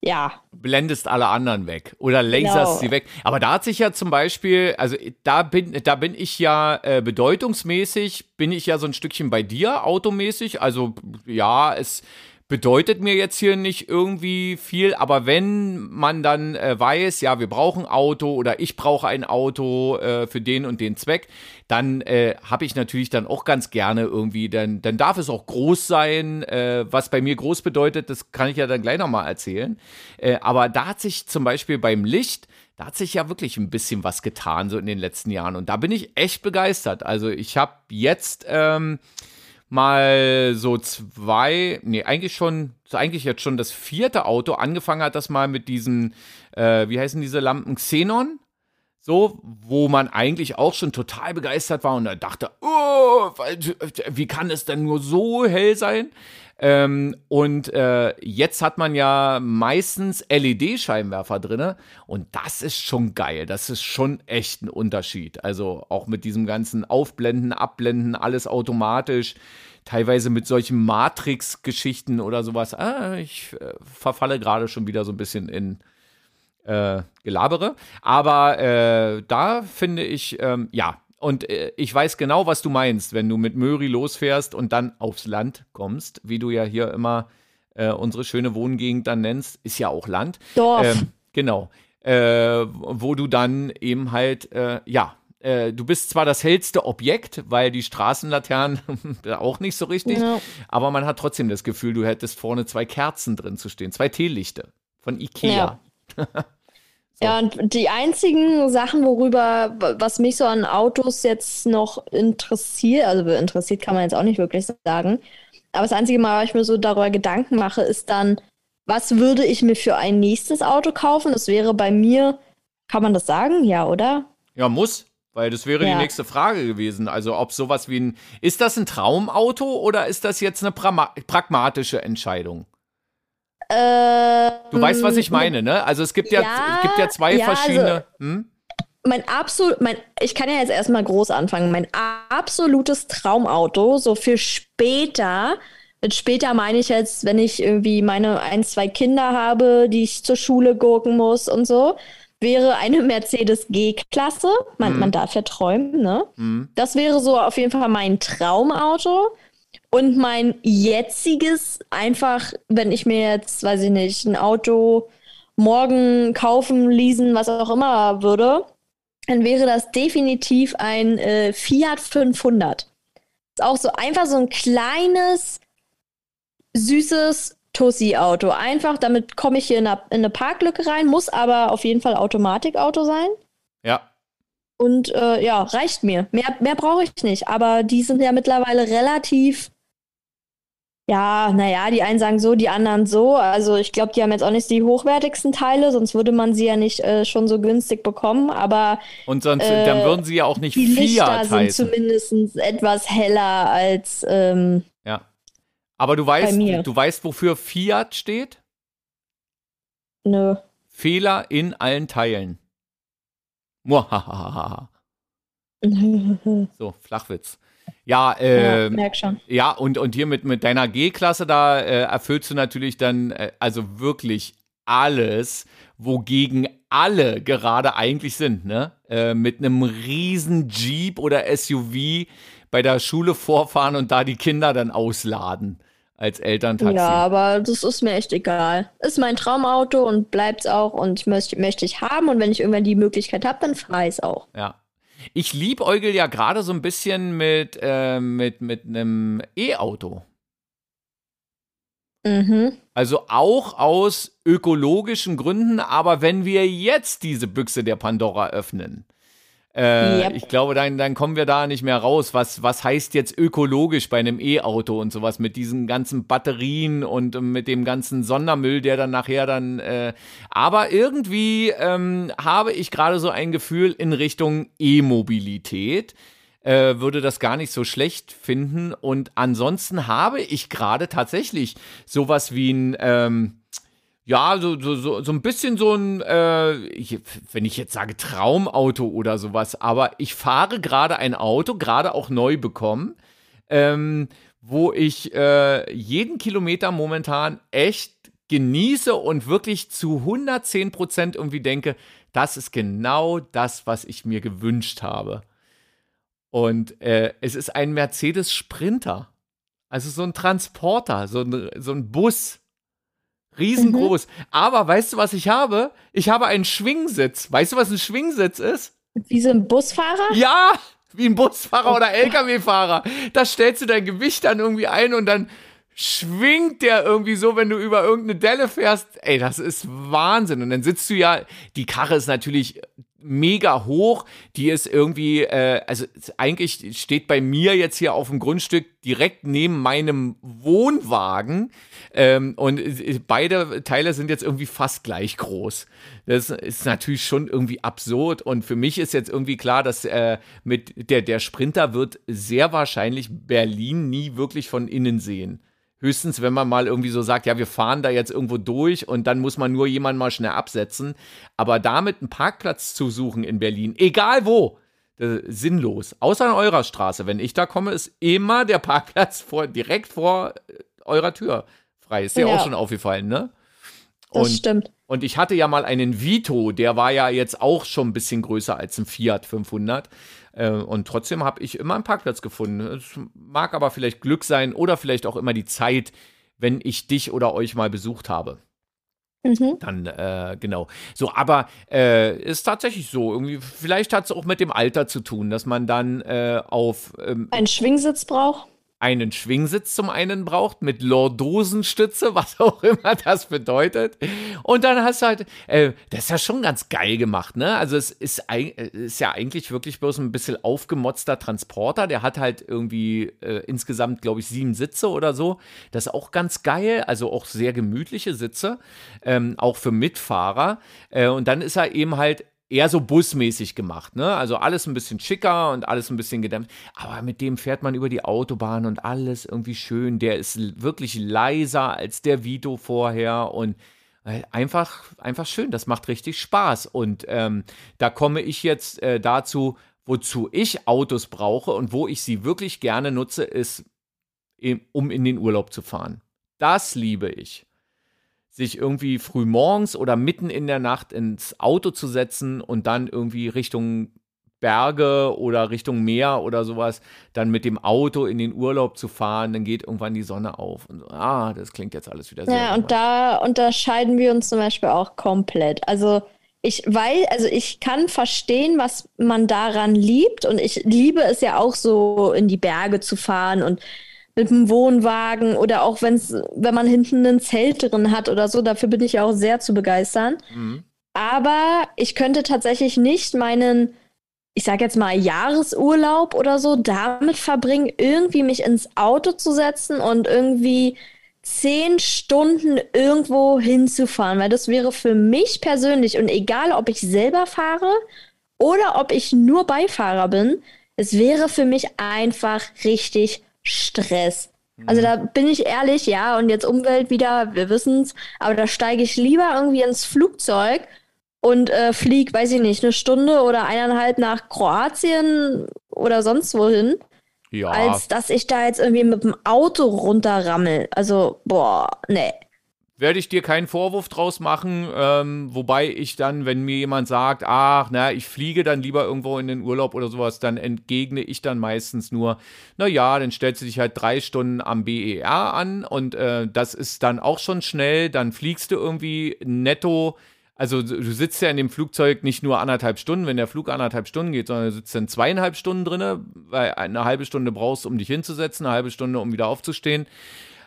ja. Blendest alle anderen weg oder laserst Genau. sie weg. Aber da hat sich ja zum Beispiel, also da bin, da bin ich ja äh, bedeutungsmäßig, bin ich ja so ein Stückchen bei dir, automäßig. Also ja, es bedeutet mir jetzt hier nicht irgendwie viel, aber wenn man dann äh, weiß, ja, wir brauchen Auto oder ich brauche ein Auto äh, für den und den Zweck, dann äh, habe ich natürlich dann auch ganz gerne irgendwie, dann, dann darf es auch groß sein. Äh, was bei mir groß bedeutet, das kann ich ja dann gleich nochmal erzählen. Äh, aber da hat sich zum Beispiel beim Licht, da hat sich ja wirklich ein bisschen was getan, so in den letzten Jahren. Und da bin ich echt begeistert. Also ich habe jetzt ähm, mal so zwei, nee, eigentlich schon, eigentlich jetzt schon das vierte Auto. Angefangen hat das mal mit diesen, äh, wie heißen diese Lampen? Xenon? So, wo man eigentlich auch schon total begeistert war und da dachte, oh, wie kann es denn nur so hell sein? Ähm, und äh, jetzt hat man ja meistens LED-Scheinwerfer drinne und das ist schon geil. Das ist schon echt ein Unterschied. Also auch mit diesem ganzen Aufblenden, Abblenden, alles automatisch. Teilweise mit solchen Matrix-Geschichten oder sowas. Ah, ich äh, verfalle gerade schon wieder so ein bisschen in äh, Gelabere. Aber äh, da finde ich, ähm, ja, und äh, ich weiß genau, was du meinst, wenn du mit Möri losfährst und dann aufs Land kommst, wie du ja hier immer äh, unsere schöne Wohngegend dann nennst, ist ja auch Land. Dorf. Ähm, genau. Äh, wo du dann eben halt, äh, ja, äh, du bist zwar das hellste Objekt, weil die Straßenlaternen auch nicht so richtig, Ja. aber man hat trotzdem das Gefühl, du hättest vorne zwei Kerzen drin zu stehen, zwei Teelichte von Ikea. Ja. Ja, und die einzigen Sachen, worüber, was mich so an Autos jetzt noch interessiert, also interessiert kann man jetzt auch nicht wirklich sagen, aber das einzige Mal, was ich mir so darüber Gedanken mache, ist dann, was würde ich mir für ein nächstes Auto kaufen? Das wäre bei mir, kann man das sagen? Ja, oder? Ja, muss, weil das wäre die Ja. nächste Frage gewesen. Also ob sowas wie ein, ist das ein Traumauto oder ist das jetzt eine pragmatische Entscheidung? Du weißt, was ich meine, ne? Also es gibt ja, Ja, es gibt ja zwei ja, verschiedene. also- hm? mein absolut, mein, ich kann ja jetzt erstmal groß anfangen. Mein absolutes Traumauto, so für später, mit später meine ich jetzt, wenn ich irgendwie meine ein, zwei Kinder habe, die ich zur Schule gurken muss und so, wäre eine Mercedes G-Klasse. Man, man darf ja träumen, ne? Hm. Das wäre so auf jeden Fall mein Traumauto. Und mein jetziges, einfach, wenn ich mir jetzt, weiß ich nicht, ein Auto morgen kaufen, leasen, was auch immer würde, dann wäre das definitiv ein äh, Fiat 500. Ist auch so einfach so ein kleines, süßes Tussi-Auto. Einfach, damit komme ich hier in eine, in eine Parklücke rein, muss aber auf jeden Fall Automatikauto sein. Ja. Und äh, ja, reicht mir. Mehr, mehr brauche ich nicht. Aber die sind ja mittlerweile relativ. Ja, naja, die einen sagen so, die anderen so. Also ich glaube, die haben jetzt auch nicht die hochwertigsten Teile, sonst würde man sie ja nicht äh, schon so günstig bekommen. Aber Und sonst, Äh, dann würden sie ja auch nicht die Lichter sind heißen. zumindest etwas heller als. Ähm, Ja. Aber du weißt, du weißt, wofür Fiat steht? nö. Fehler in allen Teilen. So, Flachwitz. Ja, ja, ähm, merk schon. Ja, und, und hier mit, mit deiner G-Klasse, da äh, erfüllst du natürlich dann äh, also wirklich alles, wogegen alle gerade eigentlich sind, ne? Äh, mit einem riesen Jeep oder SUV bei der Schule vorfahren und da die Kinder dann ausladen als Elterntaxi. Ja, aber das ist mir echt egal. Ist mein Traumauto und bleibt's auch und möchte, möchte ich haben. Und wenn ich irgendwann die Möglichkeit habe, dann fahre ich es auch. Ja. Ich liebäugel ja gerade so ein bisschen mit, äh, mit, mit einem E-Auto. Mhm. Also auch aus ökologischen Gründen, aber wenn wir jetzt diese Büchse der Pandora öffnen, äh, Yep. ich glaube, dann, dann kommen wir da nicht mehr raus. Was, was heißt jetzt ökologisch bei einem E-Auto und sowas mit diesen ganzen Batterien und ähm, mit dem ganzen Sondermüll, der dann nachher dann. Äh, aber irgendwie ähm, habe ich gerade so ein Gefühl in Richtung E-Mobilität äh, würde das gar nicht so schlecht finden. Und ansonsten habe ich gerade tatsächlich sowas wie ein, ähm, ja, so, so, so, so ein bisschen so ein, äh, ich, wenn ich jetzt sage Traumauto oder sowas, aber ich fahre gerade ein Auto, gerade auch neu bekommen, ähm, wo ich äh, jeden Kilometer momentan echt genieße und wirklich zu 110 Prozent irgendwie denke, das ist genau das, was ich mir gewünscht habe. Und äh, es ist ein Mercedes Sprinter. Also so ein Transporter, so ein, so ein Bus. Riesengroß. Mhm. Aber weißt du, was ich habe? Ich habe einen Schwingsitz. Weißt du, was ein Schwingsitz ist? Wie so ein Busfahrer? Ja, wie ein Busfahrer oh. oder LKW-Fahrer. Da stellst du dein Gewicht dann irgendwie ein und dann schwingt der irgendwie so, wenn du über irgendeine Delle fährst. Ey, das ist Wahnsinn. Und dann sitzt du ja, die Karre ist natürlich mega hoch. Die ist irgendwie, äh, also eigentlich steht bei mir jetzt hier auf dem Grundstück direkt neben meinem Wohnwagen. Ähm, und beide Teile sind jetzt irgendwie fast gleich groß. Das ist natürlich schon irgendwie absurd. Und für mich ist jetzt irgendwie klar, dass äh, mit der, der Sprinter wird sehr wahrscheinlich Berlin nie wirklich von innen sehen. Höchstens, wenn man mal irgendwie so sagt, ja, wir fahren da jetzt irgendwo durch und dann muss man nur jemanden mal schnell absetzen. Aber damit einen Parkplatz zu suchen in Berlin, egal wo, sinnlos. Außer an eurer Straße. Wenn ich da komme, ist immer der Parkplatz vor, direkt vor äh, eurer Tür frei. Ist dir ja. auch schon aufgefallen, ne? Und, das stimmt. Und ich hatte ja mal einen Vito, der war ja jetzt auch schon ein bisschen größer als ein Fiat 500. Äh, und trotzdem habe ich immer einen Parkplatz gefunden. Es mag aber vielleicht Glück sein oder vielleicht auch immer die Zeit, wenn ich dich oder euch mal besucht habe. Mhm. Dann, äh, genau. So, aber äh, ist tatsächlich so. Irgendwie, vielleicht hat es auch mit dem Alter zu tun, dass man dann äh, auf. Ähm, einen Schwingsitz braucht einen Schwingsitz zum einen braucht mit Lordosenstütze, was auch immer das bedeutet. Und dann hast du halt, äh, das ist ja schon ganz geil gemacht, ne? Also es ist, ist ja eigentlich wirklich bloß ein bisschen aufgemotzter Transporter. Der hat halt irgendwie äh, insgesamt, glaube ich, sieben Sitze oder so. Das ist auch ganz geil, also auch sehr gemütliche Sitze, ähm, auch für Mitfahrer. Äh, und dann ist er eben halt eher so busmäßig gemacht, ne? Also alles ein bisschen schicker und alles ein bisschen gedämpft. Aber mit dem fährt man über die Autobahn und alles irgendwie schön. Der ist wirklich leiser als der Vito vorher und äh, einfach, einfach schön. Das macht richtig Spaß. Und ähm, da komme ich jetzt äh, dazu, wozu ich Autos brauche und wo ich sie wirklich gerne nutze, ist, um in den Urlaub zu fahren. Das liebe ich sich irgendwie früh morgens oder mitten in der Nacht ins Auto zu setzen und dann irgendwie Richtung Berge oder Richtung Meer oder sowas, dann mit dem Auto in den Urlaub zu fahren, dann geht irgendwann die Sonne auf. Und so, ah, das klingt jetzt alles wieder sehr. Ja, und da unterscheiden wir uns zum Beispiel auch komplett. Also ich weiß, also ich kann verstehen, was man daran liebt und ich liebe es ja auch so in die Berge zu fahren und mit dem Wohnwagen oder auch wenn's, wenn man hinten ein Zelt drin hat oder so, dafür bin ich ja auch sehr zu begeistern. Mhm. Aber ich könnte tatsächlich nicht meinen, ich sag jetzt mal, Jahresurlaub oder so damit verbringen, irgendwie mich ins Auto zu setzen und irgendwie zehn Stunden irgendwo hinzufahren, weil das wäre für mich persönlich und egal, ob ich selber fahre oder ob ich nur Beifahrer bin, es wäre für mich einfach richtig Stress. Also da bin ich ehrlich, ja, und jetzt Umwelt wieder, wir wissen es, aber da steige ich lieber irgendwie ins Flugzeug und äh, fliege, weiß ich nicht, eine Stunde oder eineinhalb nach Kroatien oder sonst wohin, ja. als dass ich da jetzt irgendwie mit dem Auto runterrammel. Also, boah, nee werde ich dir keinen Vorwurf draus machen, ähm, wobei ich dann, wenn mir jemand sagt, ach, na, ich fliege dann lieber irgendwo in den Urlaub oder sowas, dann entgegne ich dann meistens nur, na ja, dann stellst du dich halt drei Stunden am BER an und äh, das ist dann auch schon schnell, dann fliegst du irgendwie netto. Also du sitzt ja in dem Flugzeug nicht nur anderthalb Stunden, wenn der Flug anderthalb Stunden geht, sondern du sitzt dann zweieinhalb Stunden drinne, weil eine halbe Stunde brauchst, um dich hinzusetzen, eine halbe Stunde, um wieder aufzustehen.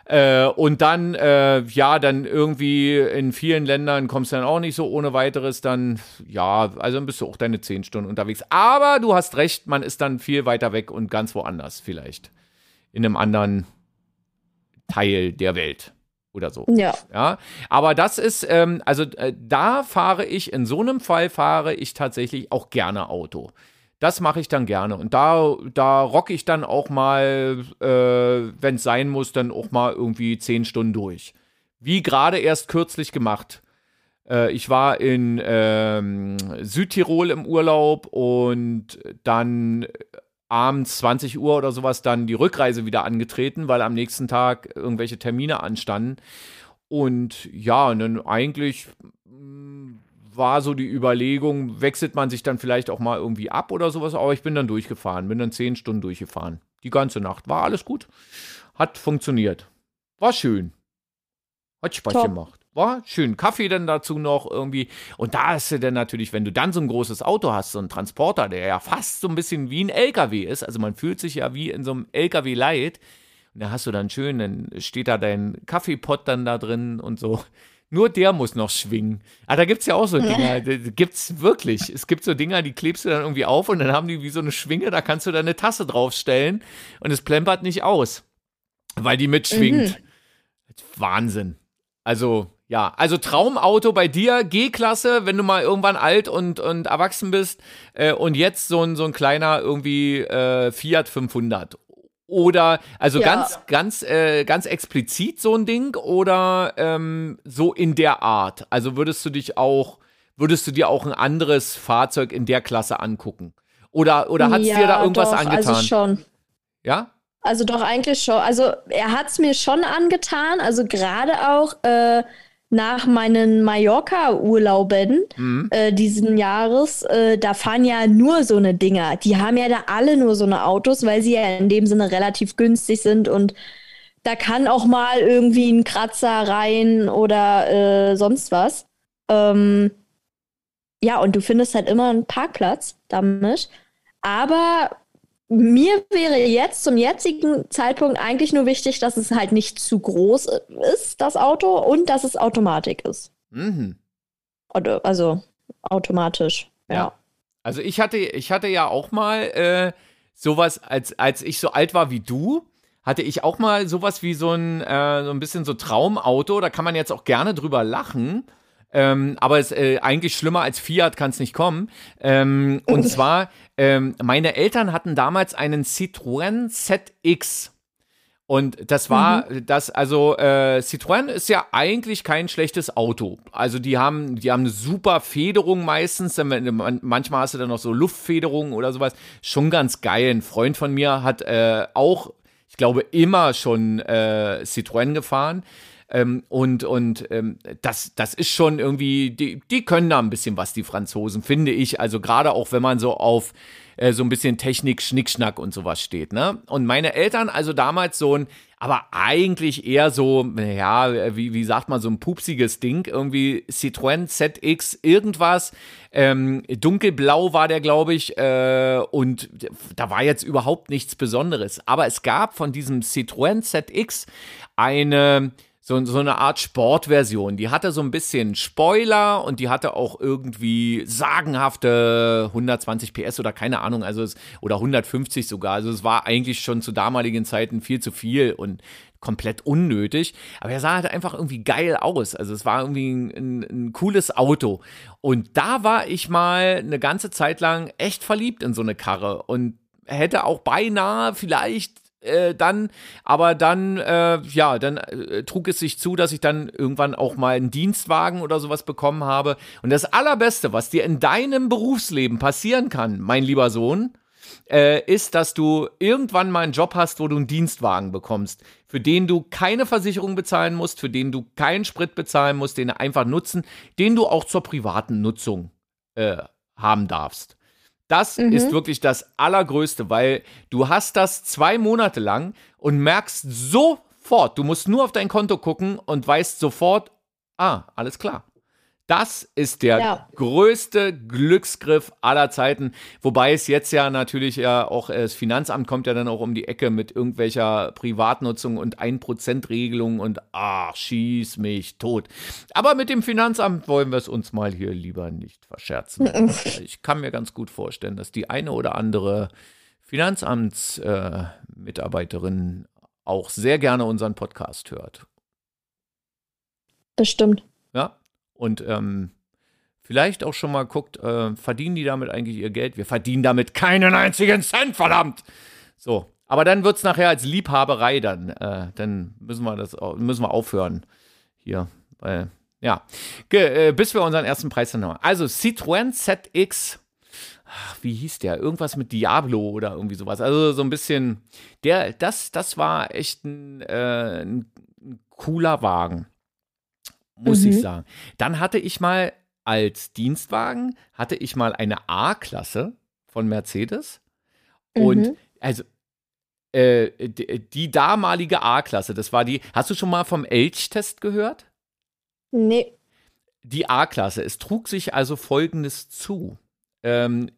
Äh, und dann, äh, ja, dann irgendwie in vielen Ländern kommst du dann auch nicht so ohne weiteres. Dann, ja, also dann bist du auch deine zehn Stunden unterwegs. Aber du hast recht, man ist dann viel weiter weg und ganz woanders vielleicht. In einem anderen Teil der Welt oder so. Ja. ja? Aber das ist, ähm, also äh, da fahre ich, in so einem Fall fahre ich tatsächlich auch gerne Auto. Das mache ich dann gerne. Und da, da rocke ich dann auch mal, äh, wenn es sein muss, dann auch mal irgendwie zehn Stunden durch. Wie gerade erst kürzlich gemacht. Äh, ich war in ähm, Südtirol im Urlaub und dann abends 20 Uhr oder sowas dann die Rückreise wieder angetreten, weil am nächsten Tag irgendwelche Termine anstanden. und ja, und dann eigentlich mm, war so die Überlegung, wechselt man sich dann vielleicht auch mal irgendwie ab oder sowas, aber ich bin dann durchgefahren, bin dann zehn Stunden durchgefahren. Die ganze Nacht. War alles gut. Hat funktioniert. War schön. Hat Spaß Top. gemacht. War schön. Kaffee dann dazu noch irgendwie. Und da ist du dann natürlich, wenn du dann so ein großes Auto hast, so ein Transporter, der ja fast so ein bisschen wie ein LKW ist. Also man fühlt sich ja wie in so einem LKW leid. Und da hast du dann schön, dann steht da dein Kaffeepott dann da drin und so. Nur der muss noch schwingen. Ah, da gibt es ja auch so Dinger. Gibt es wirklich. Es gibt so Dinger, die klebst du dann irgendwie auf und dann haben die wie so eine Schwinge, da kannst du da eine Tasse draufstellen und es plempert nicht aus, weil die mitschwingt. Mhm. Wahnsinn. Also, ja, also Traumauto bei dir, G-Klasse, wenn du mal irgendwann alt und, und erwachsen bist äh, und jetzt so ein, so ein kleiner irgendwie äh, Fiat 500. Oder, also ja. ganz, ganz, äh, ganz explizit so ein Ding oder ähm, so in der Art? Also würdest du dich auch, würdest du dir auch ein anderes Fahrzeug in der Klasse angucken? Oder, oder hat es ja, dir da irgendwas doch, angetan? Also schon. Ja? Also doch eigentlich schon. Also er hat es mir schon angetan. Also gerade auch äh, nach meinen Mallorca-Urlauben mhm. äh, diesen Jahres, äh, da fahren ja nur so eine Dinger. Die haben ja da alle nur so eine Autos, weil sie ja in dem Sinne relativ günstig sind und da kann auch mal irgendwie ein Kratzer rein oder äh, sonst was. Ähm, ja, und du findest halt immer einen Parkplatz damit. Aber mir wäre jetzt zum jetzigen Zeitpunkt eigentlich nur wichtig, dass es halt nicht zu groß ist, das Auto, und dass es Automatik ist. Mhm. Also automatisch, ja. ja. Also ich hatte, ich hatte ja auch mal äh, sowas, als, als ich so alt war wie du, hatte ich auch mal sowas wie so ein, äh, so ein bisschen so Traumauto. Da kann man jetzt auch gerne drüber lachen. Ähm, aber es äh, eigentlich schlimmer als Fiat kann es nicht kommen. Ähm, und zwar, ähm, meine Eltern hatten damals einen Citroën ZX. Und das war mhm. das, also äh, Citroën ist ja eigentlich kein schlechtes Auto. Also die haben, die haben eine super Federung meistens. Manchmal hast du dann noch so Luftfederungen oder sowas. Schon ganz geil. Ein Freund von mir hat äh, auch, ich glaube, immer schon äh, Citroën gefahren. Ähm, und und ähm, das, das ist schon irgendwie, die, die können da ein bisschen was, die Franzosen, finde ich. Also gerade auch, wenn man so auf äh, so ein bisschen Technik, Schnickschnack und sowas steht. Ne? Und meine Eltern, also damals so ein, aber eigentlich eher so, ja, wie, wie sagt man, so ein pupsiges Ding, irgendwie Citroën ZX irgendwas. Ähm, dunkelblau war der, glaube ich, äh, und da war jetzt überhaupt nichts Besonderes. Aber es gab von diesem Citroën ZX eine so, so eine Art Sportversion. Die hatte so ein bisschen Spoiler und die hatte auch irgendwie sagenhafte 120 PS oder keine Ahnung, also es, oder 150 sogar. Also es war eigentlich schon zu damaligen Zeiten viel zu viel und komplett unnötig. Aber er sah halt einfach irgendwie geil aus. Also es war irgendwie ein, ein, ein cooles Auto. Und da war ich mal eine ganze Zeit lang echt verliebt in so eine Karre und hätte auch beinahe vielleicht äh, dann, aber dann, äh, ja, dann äh, trug es sich zu, dass ich dann irgendwann auch mal einen Dienstwagen oder sowas bekommen habe. Und das Allerbeste, was dir in deinem Berufsleben passieren kann, mein lieber Sohn, äh, ist, dass du irgendwann mal einen Job hast, wo du einen Dienstwagen bekommst, für den du keine Versicherung bezahlen musst, für den du keinen Sprit bezahlen musst, den du einfach nutzen, den du auch zur privaten Nutzung äh, haben darfst. Das mhm. ist wirklich das Allergrößte, weil du hast das zwei Monate lang und merkst sofort, du musst nur auf dein Konto gucken und weißt sofort, ah, alles klar. Das ist der ja. größte Glücksgriff aller Zeiten. Wobei es jetzt ja natürlich ja auch äh, das Finanzamt kommt ja dann auch um die Ecke mit irgendwelcher Privatnutzung und 1%-Regelung und ach, schieß mich tot. Aber mit dem Finanzamt wollen wir es uns mal hier lieber nicht verscherzen. ich kann mir ganz gut vorstellen, dass die eine oder andere Finanzamtsmitarbeiterin äh, auch sehr gerne unseren Podcast hört. Bestimmt. Ja, und ähm, vielleicht auch schon mal guckt, äh, verdienen die damit eigentlich ihr Geld? Wir verdienen damit keinen einzigen Cent, verdammt! So, aber dann wird es nachher als Liebhaberei dann. Äh, dann müssen wir das müssen wir aufhören hier. Weil, ja. Ge äh, bis wir unseren ersten Preis dann haben. Also Citroën ZX. Ach, wie hieß der? Irgendwas mit Diablo oder irgendwie sowas. Also so ein bisschen. Der, das, das war echt ein, äh, ein cooler Wagen. Muss mhm. ich sagen. Dann hatte ich mal als Dienstwagen, hatte ich mal eine A-Klasse von Mercedes. Und mhm. also äh, die, die, damalige A-Klasse, das war die, hast du schon mal vom Elch-Test gehört? Nee. Die A-Klasse, es trug sich also Folgendes zu. Ähm,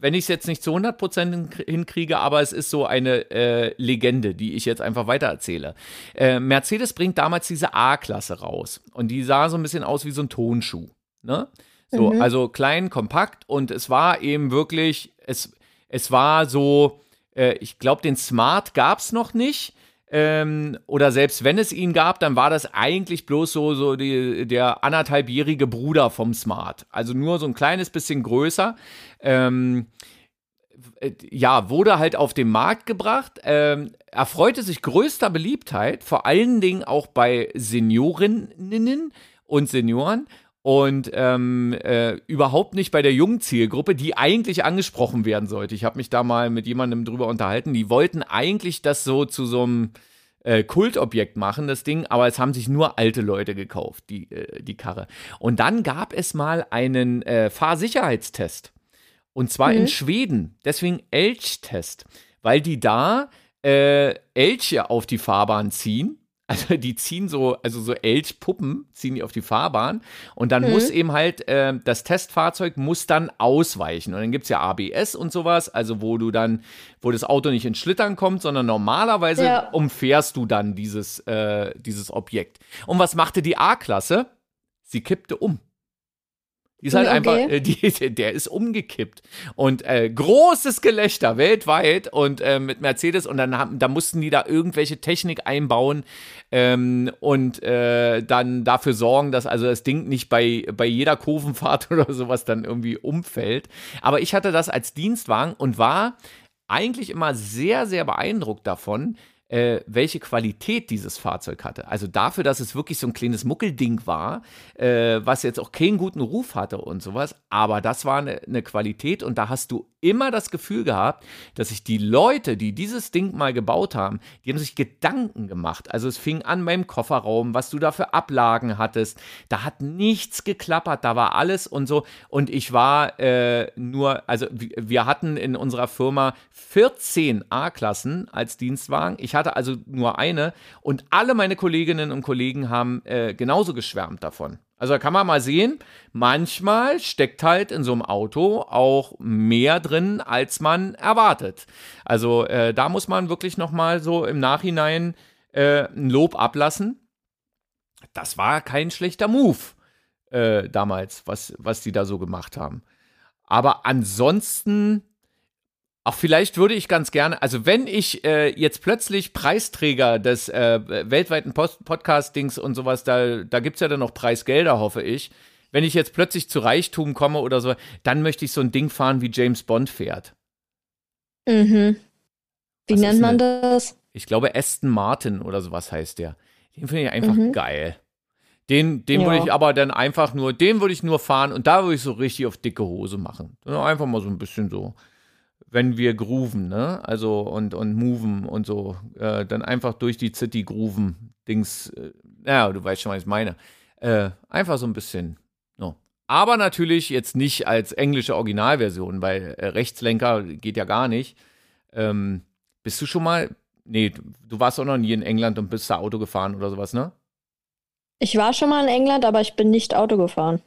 wenn ich es jetzt nicht zu 100% hinkriege, aber es ist so eine äh, Legende, die ich jetzt einfach weitererzähle. Äh, Mercedes bringt damals diese A-Klasse raus und die sah so ein bisschen aus wie so ein Tonschuh. Ne? So, mhm. also klein, kompakt und es war eben wirklich, es, es war so, äh, ich glaube, den Smart gab es noch nicht. Ähm, oder selbst wenn es ihn gab, dann war das eigentlich bloß so, so die, der anderthalbjährige Bruder vom Smart. Also nur so ein kleines bisschen größer. Ähm, äh, ja, wurde halt auf den Markt gebracht, ähm, erfreute sich größter Beliebtheit, vor allen Dingen auch bei Seniorinnen und Senioren und ähm, äh, überhaupt nicht bei der jungen Zielgruppe, die eigentlich angesprochen werden sollte. Ich habe mich da mal mit jemandem drüber unterhalten. Die wollten eigentlich das so zu so einem äh, Kultobjekt machen, das Ding, aber es haben sich nur alte Leute gekauft, die, äh, die Karre. Und dann gab es mal einen äh, Fahrsicherheitstest. Und zwar mhm. in Schweden. Deswegen Elch-Test. Weil die da äh, Elche auf die Fahrbahn ziehen also die ziehen so, also so Elchpuppen ziehen die auf die Fahrbahn und dann mhm. muss eben halt, äh, das Testfahrzeug muss dann ausweichen. Und dann gibt es ja ABS und sowas, also wo du dann, wo das Auto nicht ins Schlittern kommt, sondern normalerweise ja. umfährst du dann dieses, äh, dieses Objekt. Und was machte die A-Klasse? Sie kippte um. Die ist halt okay. einfach, äh, die, der ist umgekippt. Und äh, großes Gelächter weltweit und äh, mit Mercedes und dann haben, da mussten die da irgendwelche Technik einbauen ähm, und äh, dann dafür sorgen, dass also das Ding nicht bei, bei jeder Kurvenfahrt oder sowas dann irgendwie umfällt. Aber ich hatte das als Dienstwagen und war eigentlich immer sehr, sehr beeindruckt davon, äh, welche Qualität dieses Fahrzeug hatte. Also dafür, dass es wirklich so ein kleines Muckelding war, äh, was jetzt auch keinen guten Ruf hatte und sowas, aber das war eine, eine Qualität und da hast du immer das Gefühl gehabt, dass sich die Leute, die dieses Ding mal gebaut haben, die haben sich Gedanken gemacht. Also es fing an beim Kofferraum, was du da für Ablagen hattest. Da hat nichts geklappert, da war alles und so. Und ich war äh, nur, also wir hatten in unserer Firma 14 A-Klassen als Dienstwagen. Ich hatte also nur eine und alle meine Kolleginnen und Kollegen haben äh, genauso geschwärmt davon. Also da kann man mal sehen, manchmal steckt halt in so einem Auto auch mehr drin, als man erwartet. Also äh, da muss man wirklich noch mal so im Nachhinein äh, ein Lob ablassen. Das war kein schlechter Move äh, damals, was, was die da so gemacht haben. Aber ansonsten auch vielleicht würde ich ganz gerne, also wenn ich äh, jetzt plötzlich Preisträger des äh, weltweiten Podcast-Dings und sowas, da, da gibt es ja dann noch Preisgelder, hoffe ich. Wenn ich jetzt plötzlich zu Reichtum komme oder so, dann möchte ich so ein Ding fahren, wie James Bond fährt. Mhm. Wie Was nennt man eine, das? Ich glaube Aston Martin oder sowas heißt der. Den finde ich einfach mhm. geil. Den, den ja. würde ich aber dann einfach nur, den würde ich nur fahren und da würde ich so richtig auf dicke Hose machen. Einfach mal so ein bisschen so wenn wir grooven, ne? Also und, und moven und so, äh, dann einfach durch die City grooven, Dings, äh, ja, du weißt schon, was ich meine. Äh, einfach so ein bisschen, no. Aber natürlich jetzt nicht als englische Originalversion, weil äh, Rechtslenker geht ja gar nicht. Ähm, bist du schon mal, nee, du, du warst auch noch nie in England und bist da Auto gefahren oder sowas, ne? Ich war schon mal in England, aber ich bin nicht Auto gefahren.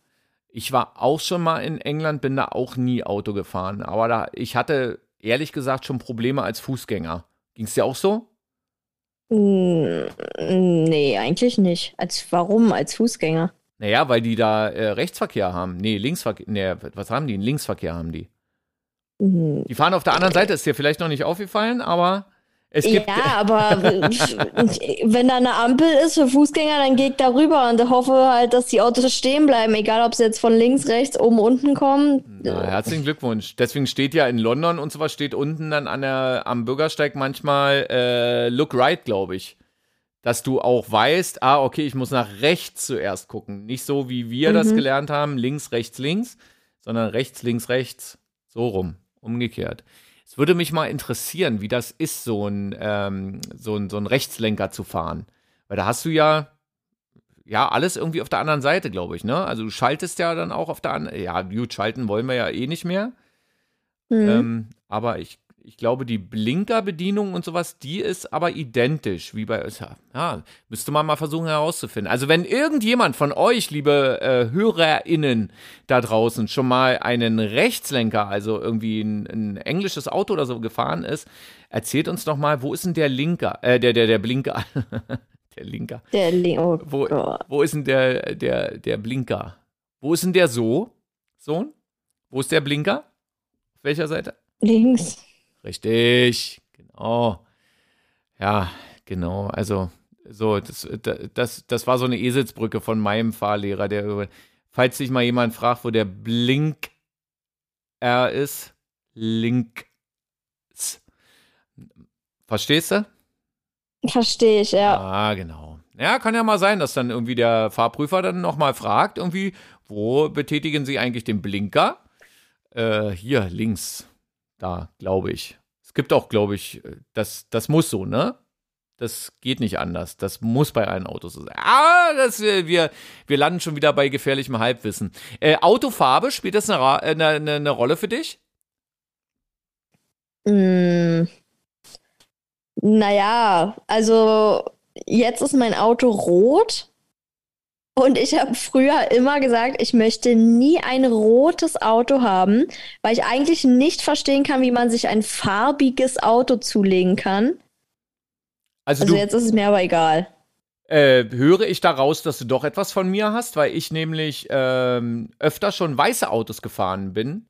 Ich war auch schon mal in England, bin da auch nie Auto gefahren. Aber da, ich hatte ehrlich gesagt schon Probleme als Fußgänger. Ging es dir auch so? Nee, eigentlich nicht. Als warum als Fußgänger? Naja, weil die da äh, Rechtsverkehr haben. Nee, Linksverkehr. Nee, was haben die? Linksverkehr haben die. Mhm. Die fahren auf der anderen Seite, ist dir vielleicht noch nicht aufgefallen, aber es gibt ja, aber wenn da eine Ampel ist für Fußgänger, dann gehe ich da rüber und hoffe halt, dass die Autos stehen bleiben, egal ob sie jetzt von links, rechts, oben, unten kommen. Na, herzlichen Glückwunsch. Deswegen steht ja in London und sowas steht unten dann an der, am Bürgersteig manchmal äh, Look Right, glaube ich. Dass du auch weißt, ah, okay, ich muss nach rechts zuerst gucken. Nicht so, wie wir mhm. das gelernt haben, links, rechts, links, sondern rechts, links, rechts. So rum. Umgekehrt. Es würde mich mal interessieren, wie das ist, so ein, ähm, so ein, so ein Rechtslenker zu fahren. Weil da hast du ja, ja, alles irgendwie auf der anderen Seite, glaube ich, ne? Also du schaltest ja dann auch auf der anderen, ja, gut, schalten wollen wir ja eh nicht mehr. Mhm. Ähm, aber ich ich glaube, die Blinkerbedienung und sowas, die ist aber identisch, wie bei, ja, müsste man mal versuchen herauszufinden. Also wenn irgendjemand von euch, liebe äh, HörerInnen da draußen, schon mal einen Rechtslenker, also irgendwie ein, ein, englisches Auto oder so gefahren ist, erzählt uns doch mal, wo ist denn der Linker, äh, der, der, der Blinker, der Linker. Der Linker, oh wo, wo ist denn der, der, der Blinker? Wo ist denn der so, Sohn? Wo ist der Blinker? Auf welcher Seite? Links. Richtig, genau. Ja, genau. Also, so, das, das, das war so eine Eselsbrücke von meinem Fahrlehrer, der, falls sich mal jemand fragt, wo der Blink R ist, links. Verstehst du? Verstehe ich, ja. Ah, genau. Ja, kann ja mal sein, dass dann irgendwie der Fahrprüfer dann nochmal fragt, irgendwie, wo betätigen Sie eigentlich den Blinker? Äh, hier, links. Da, glaube ich. Es gibt auch, glaube ich, das, das muss so, ne? Das geht nicht anders. Das muss bei allen Autos so sein. Ah, das, äh, wir, wir landen schon wieder bei gefährlichem Halbwissen. Äh, Autofarbe, spielt das eine, äh, eine, eine, eine Rolle für dich? Mm, naja, also jetzt ist mein Auto rot und ich habe früher immer gesagt, ich möchte nie ein rotes Auto haben, weil ich eigentlich nicht verstehen kann, wie man sich ein farbiges Auto zulegen kann. Also, also jetzt ist es mir aber egal. Äh, höre ich daraus, dass du doch etwas von mir hast, weil ich nämlich ähm, öfter schon weiße Autos gefahren bin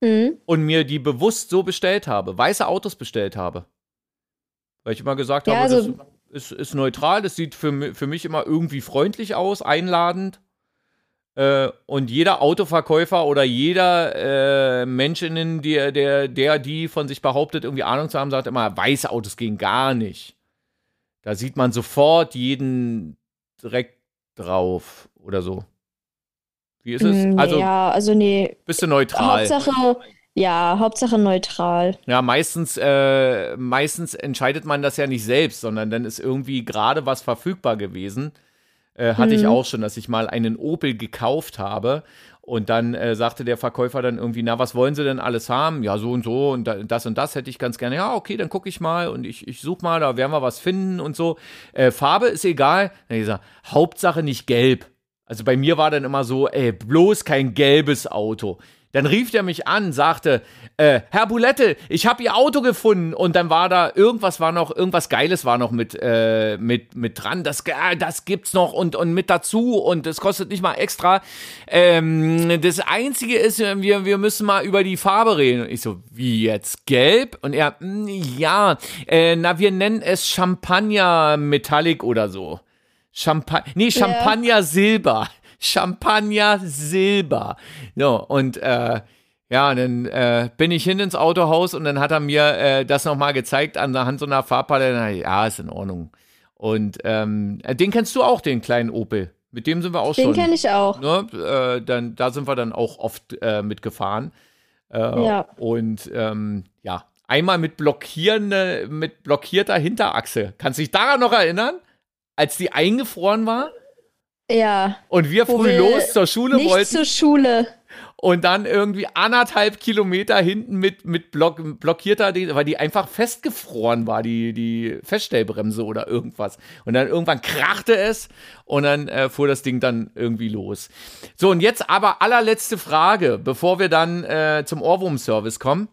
mhm. und mir die bewusst so bestellt habe, weiße Autos bestellt habe. Weil ich immer gesagt ja, habe, also, das, ist, ist neutral. Das sieht für, für mich immer irgendwie freundlich aus, einladend. Äh, und jeder Autoverkäufer oder jeder äh, Mensch, in der, der, der, die von sich behauptet, irgendwie Ahnung zu haben, sagt immer, weiße Autos gehen gar nicht. Da sieht man sofort jeden direkt drauf oder so. Wie ist es? Mm, also, ja, also nee. Bist du neutral? Hauptsache, ja, Hauptsache neutral. Ja, meistens, äh, meistens entscheidet man das ja nicht selbst, sondern dann ist irgendwie gerade was verfügbar gewesen. Äh, hatte mhm. ich auch schon, dass ich mal einen Opel gekauft habe. Und dann äh, sagte der Verkäufer dann irgendwie, na, was wollen Sie denn alles haben? Ja, so und so und das und das hätte ich ganz gerne. Ja, okay, dann gucke ich mal und ich, ich suche mal, da werden wir was finden und so. Äh, Farbe ist egal. Dann ich gesagt, Hauptsache nicht gelb. Also bei mir war dann immer so, ey, bloß kein gelbes Auto. Dann rief er mich an, sagte, äh, Herr Boulette, ich habe Ihr Auto gefunden. Und dann war da, irgendwas war noch, irgendwas Geiles war noch mit, äh, mit, mit dran. Das, äh, das gibt's noch und, und mit dazu und das kostet nicht mal extra. Ähm, das Einzige ist, wir, wir müssen mal über die Farbe reden. Und ich so, wie jetzt? Gelb? Und er, hm, ja, äh, na, wir nennen es Champagner Metallic oder so. Champagner, nee, Champagner. Silber. Champagner Silber. So, und äh, ja, dann äh, bin ich hin ins Autohaus und dann hat er mir äh, das nochmal gezeigt an der Hand so einer Farbpalette. Ja, ist in Ordnung. Und ähm, den kennst du auch, den kleinen Opel. Mit dem sind wir auch den schon. Den kenne ich auch. Ne, äh, dann, da sind wir dann auch oft äh, mitgefahren. Äh, ja. Und ähm, ja, einmal mit blockierende, mit blockierter Hinterachse. Kannst du dich daran noch erinnern? Als die eingefroren war? Ja. Und wir früh wir los zur Schule nicht wollten. zur Schule. Und dann irgendwie anderthalb Kilometer hinten mit, mit Block, blockierter, weil die einfach festgefroren war, die, die Feststellbremse oder irgendwas. Und dann irgendwann krachte es und dann äh, fuhr das Ding dann irgendwie los. So, und jetzt aber allerletzte Frage, bevor wir dann äh, zum Ohrwurm-Service kommen.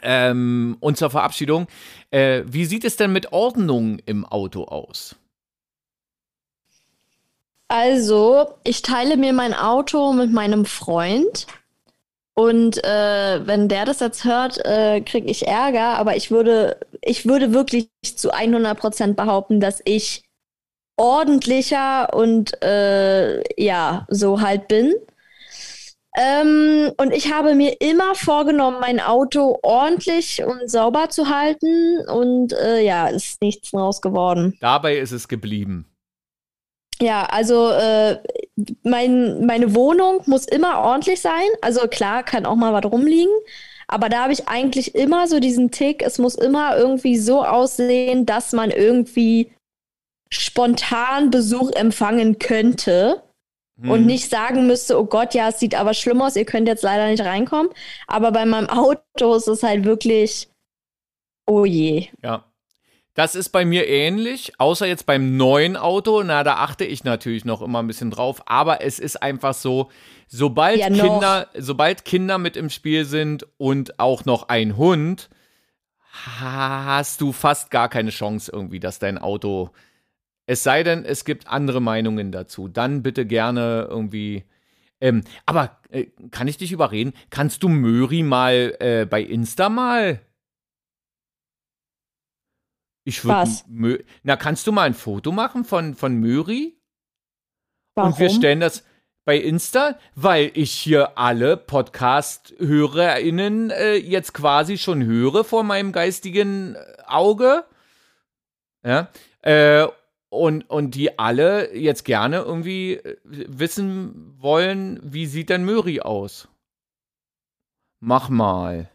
Ähm, und zur Verabschiedung. Äh, wie sieht es denn mit Ordnung im Auto aus? Also, ich teile mir mein Auto mit meinem Freund. Und äh, wenn der das jetzt hört, äh, kriege ich Ärger. Aber ich würde, ich würde wirklich zu 100% behaupten, dass ich ordentlicher und äh, ja, so halt bin. Ähm, und ich habe mir immer vorgenommen, mein Auto ordentlich und sauber zu halten. Und äh, ja, ist nichts draus geworden. Dabei ist es geblieben. Ja, also äh, mein, meine Wohnung muss immer ordentlich sein. Also klar, kann auch mal was rumliegen. Aber da habe ich eigentlich immer so diesen Tick, es muss immer irgendwie so aussehen, dass man irgendwie spontan Besuch empfangen könnte und Hm. nicht sagen müsste, oh Gott, ja, es sieht aber schlimm aus, ihr könnt jetzt leider nicht reinkommen. Aber bei meinem Auto ist es halt wirklich, oh je. Ja. Das ist bei mir ähnlich, außer jetzt beim neuen Auto. Na, da achte ich natürlich noch immer ein bisschen drauf. Aber es ist einfach so, sobald Ja. Kinder, sobald Kinder mit im Spiel sind und auch noch ein Hund, hast du fast gar keine Chance irgendwie, dass dein Auto. Es sei denn, es gibt andere Meinungen dazu. Dann bitte gerne irgendwie. Ähm, aber äh, kann ich dich überreden? Kannst du Möri mal äh, bei Insta mal ich würde. Was? Na, kannst du mal ein Foto machen von, von Möri? Warum? Und wir stellen das bei Insta, weil ich hier alle Podcast-HörerInnen äh, jetzt quasi schon höre vor meinem geistigen äh, Auge. Ja. Äh, und, und die alle jetzt gerne irgendwie äh, wissen wollen, wie sieht denn Möri aus? Mach mal.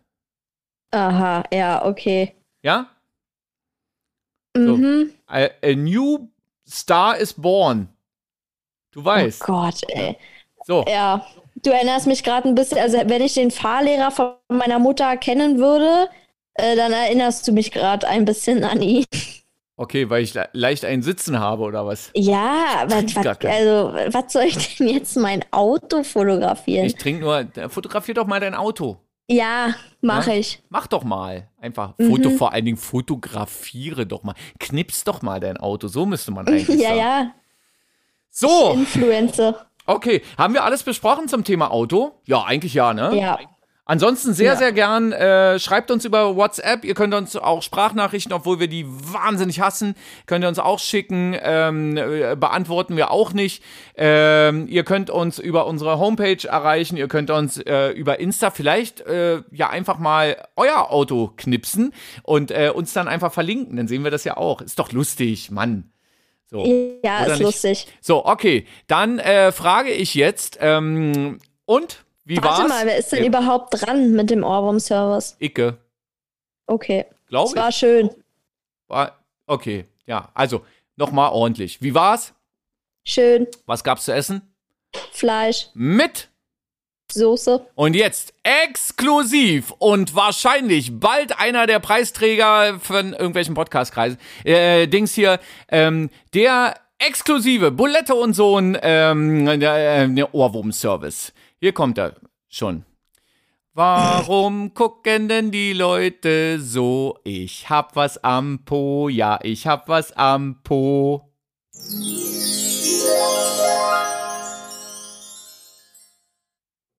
Aha, ja, okay. Ja? Mhm. A, a new star is born. Du weißt. Oh Gott, ey. So. Ja, du erinnerst mich gerade ein bisschen, also wenn ich den Fahrlehrer von meiner Mutter kennen würde, äh, dann erinnerst du mich gerade ein bisschen an ihn. Okay, weil ich le leicht einen Sitzen habe oder was? Ja, was, was, also, was soll ich denn jetzt mein Auto fotografieren? Ich trinke nur. äh, Fotografier doch mal dein Auto. Ja, mache Ja? ich. Mach doch mal. Einfach Mhm. Foto, vor allen Dingen fotografiere doch mal. Knips doch mal dein Auto. So müsste man eigentlich Ja, sagen. ja, So, Influencer. okay. Haben wir alles besprochen zum Thema Auto? Ja, eigentlich ja, ne? Ja. Ansonsten sehr, Ja. sehr gern. Äh, schreibt uns über WhatsApp. Ihr könnt uns auch Sprachnachrichten, obwohl wir die wahnsinnig hassen, könnt ihr uns auch schicken. Ähm, äh, beantworten wir auch nicht. Ähm, ihr könnt uns über unsere Homepage erreichen. Ihr könnt uns äh, über Insta vielleicht äh, ja einfach mal euer Auto knipsen und äh, uns dann einfach verlinken. Dann sehen wir das ja auch. Ist doch lustig, Mann. So. Ja, ist nicht? lustig. So, okay. Dann äh, frage ich jetzt, ähm, und? Wie Warte war's? mal, wer ist denn Ja. überhaupt dran mit dem Ohrwurm-Service? Icke. Okay. Glaube Es ich. war schön. War, okay, ja, also nochmal ordentlich. Wie war's? Schön. Was gab's zu essen? Fleisch, Mit. Soße. Und jetzt exklusiv und wahrscheinlich bald einer der Preisträger von irgendwelchen Podcast-Kreisen. Äh, Dings hier, ähm, der exklusive Bulette und Sohn ähm, äh, Ohrwurm-Service. Hier kommt er schon. Warum gucken denn die Leute so? Ich hab was am Po, ja, ich hab was am Po.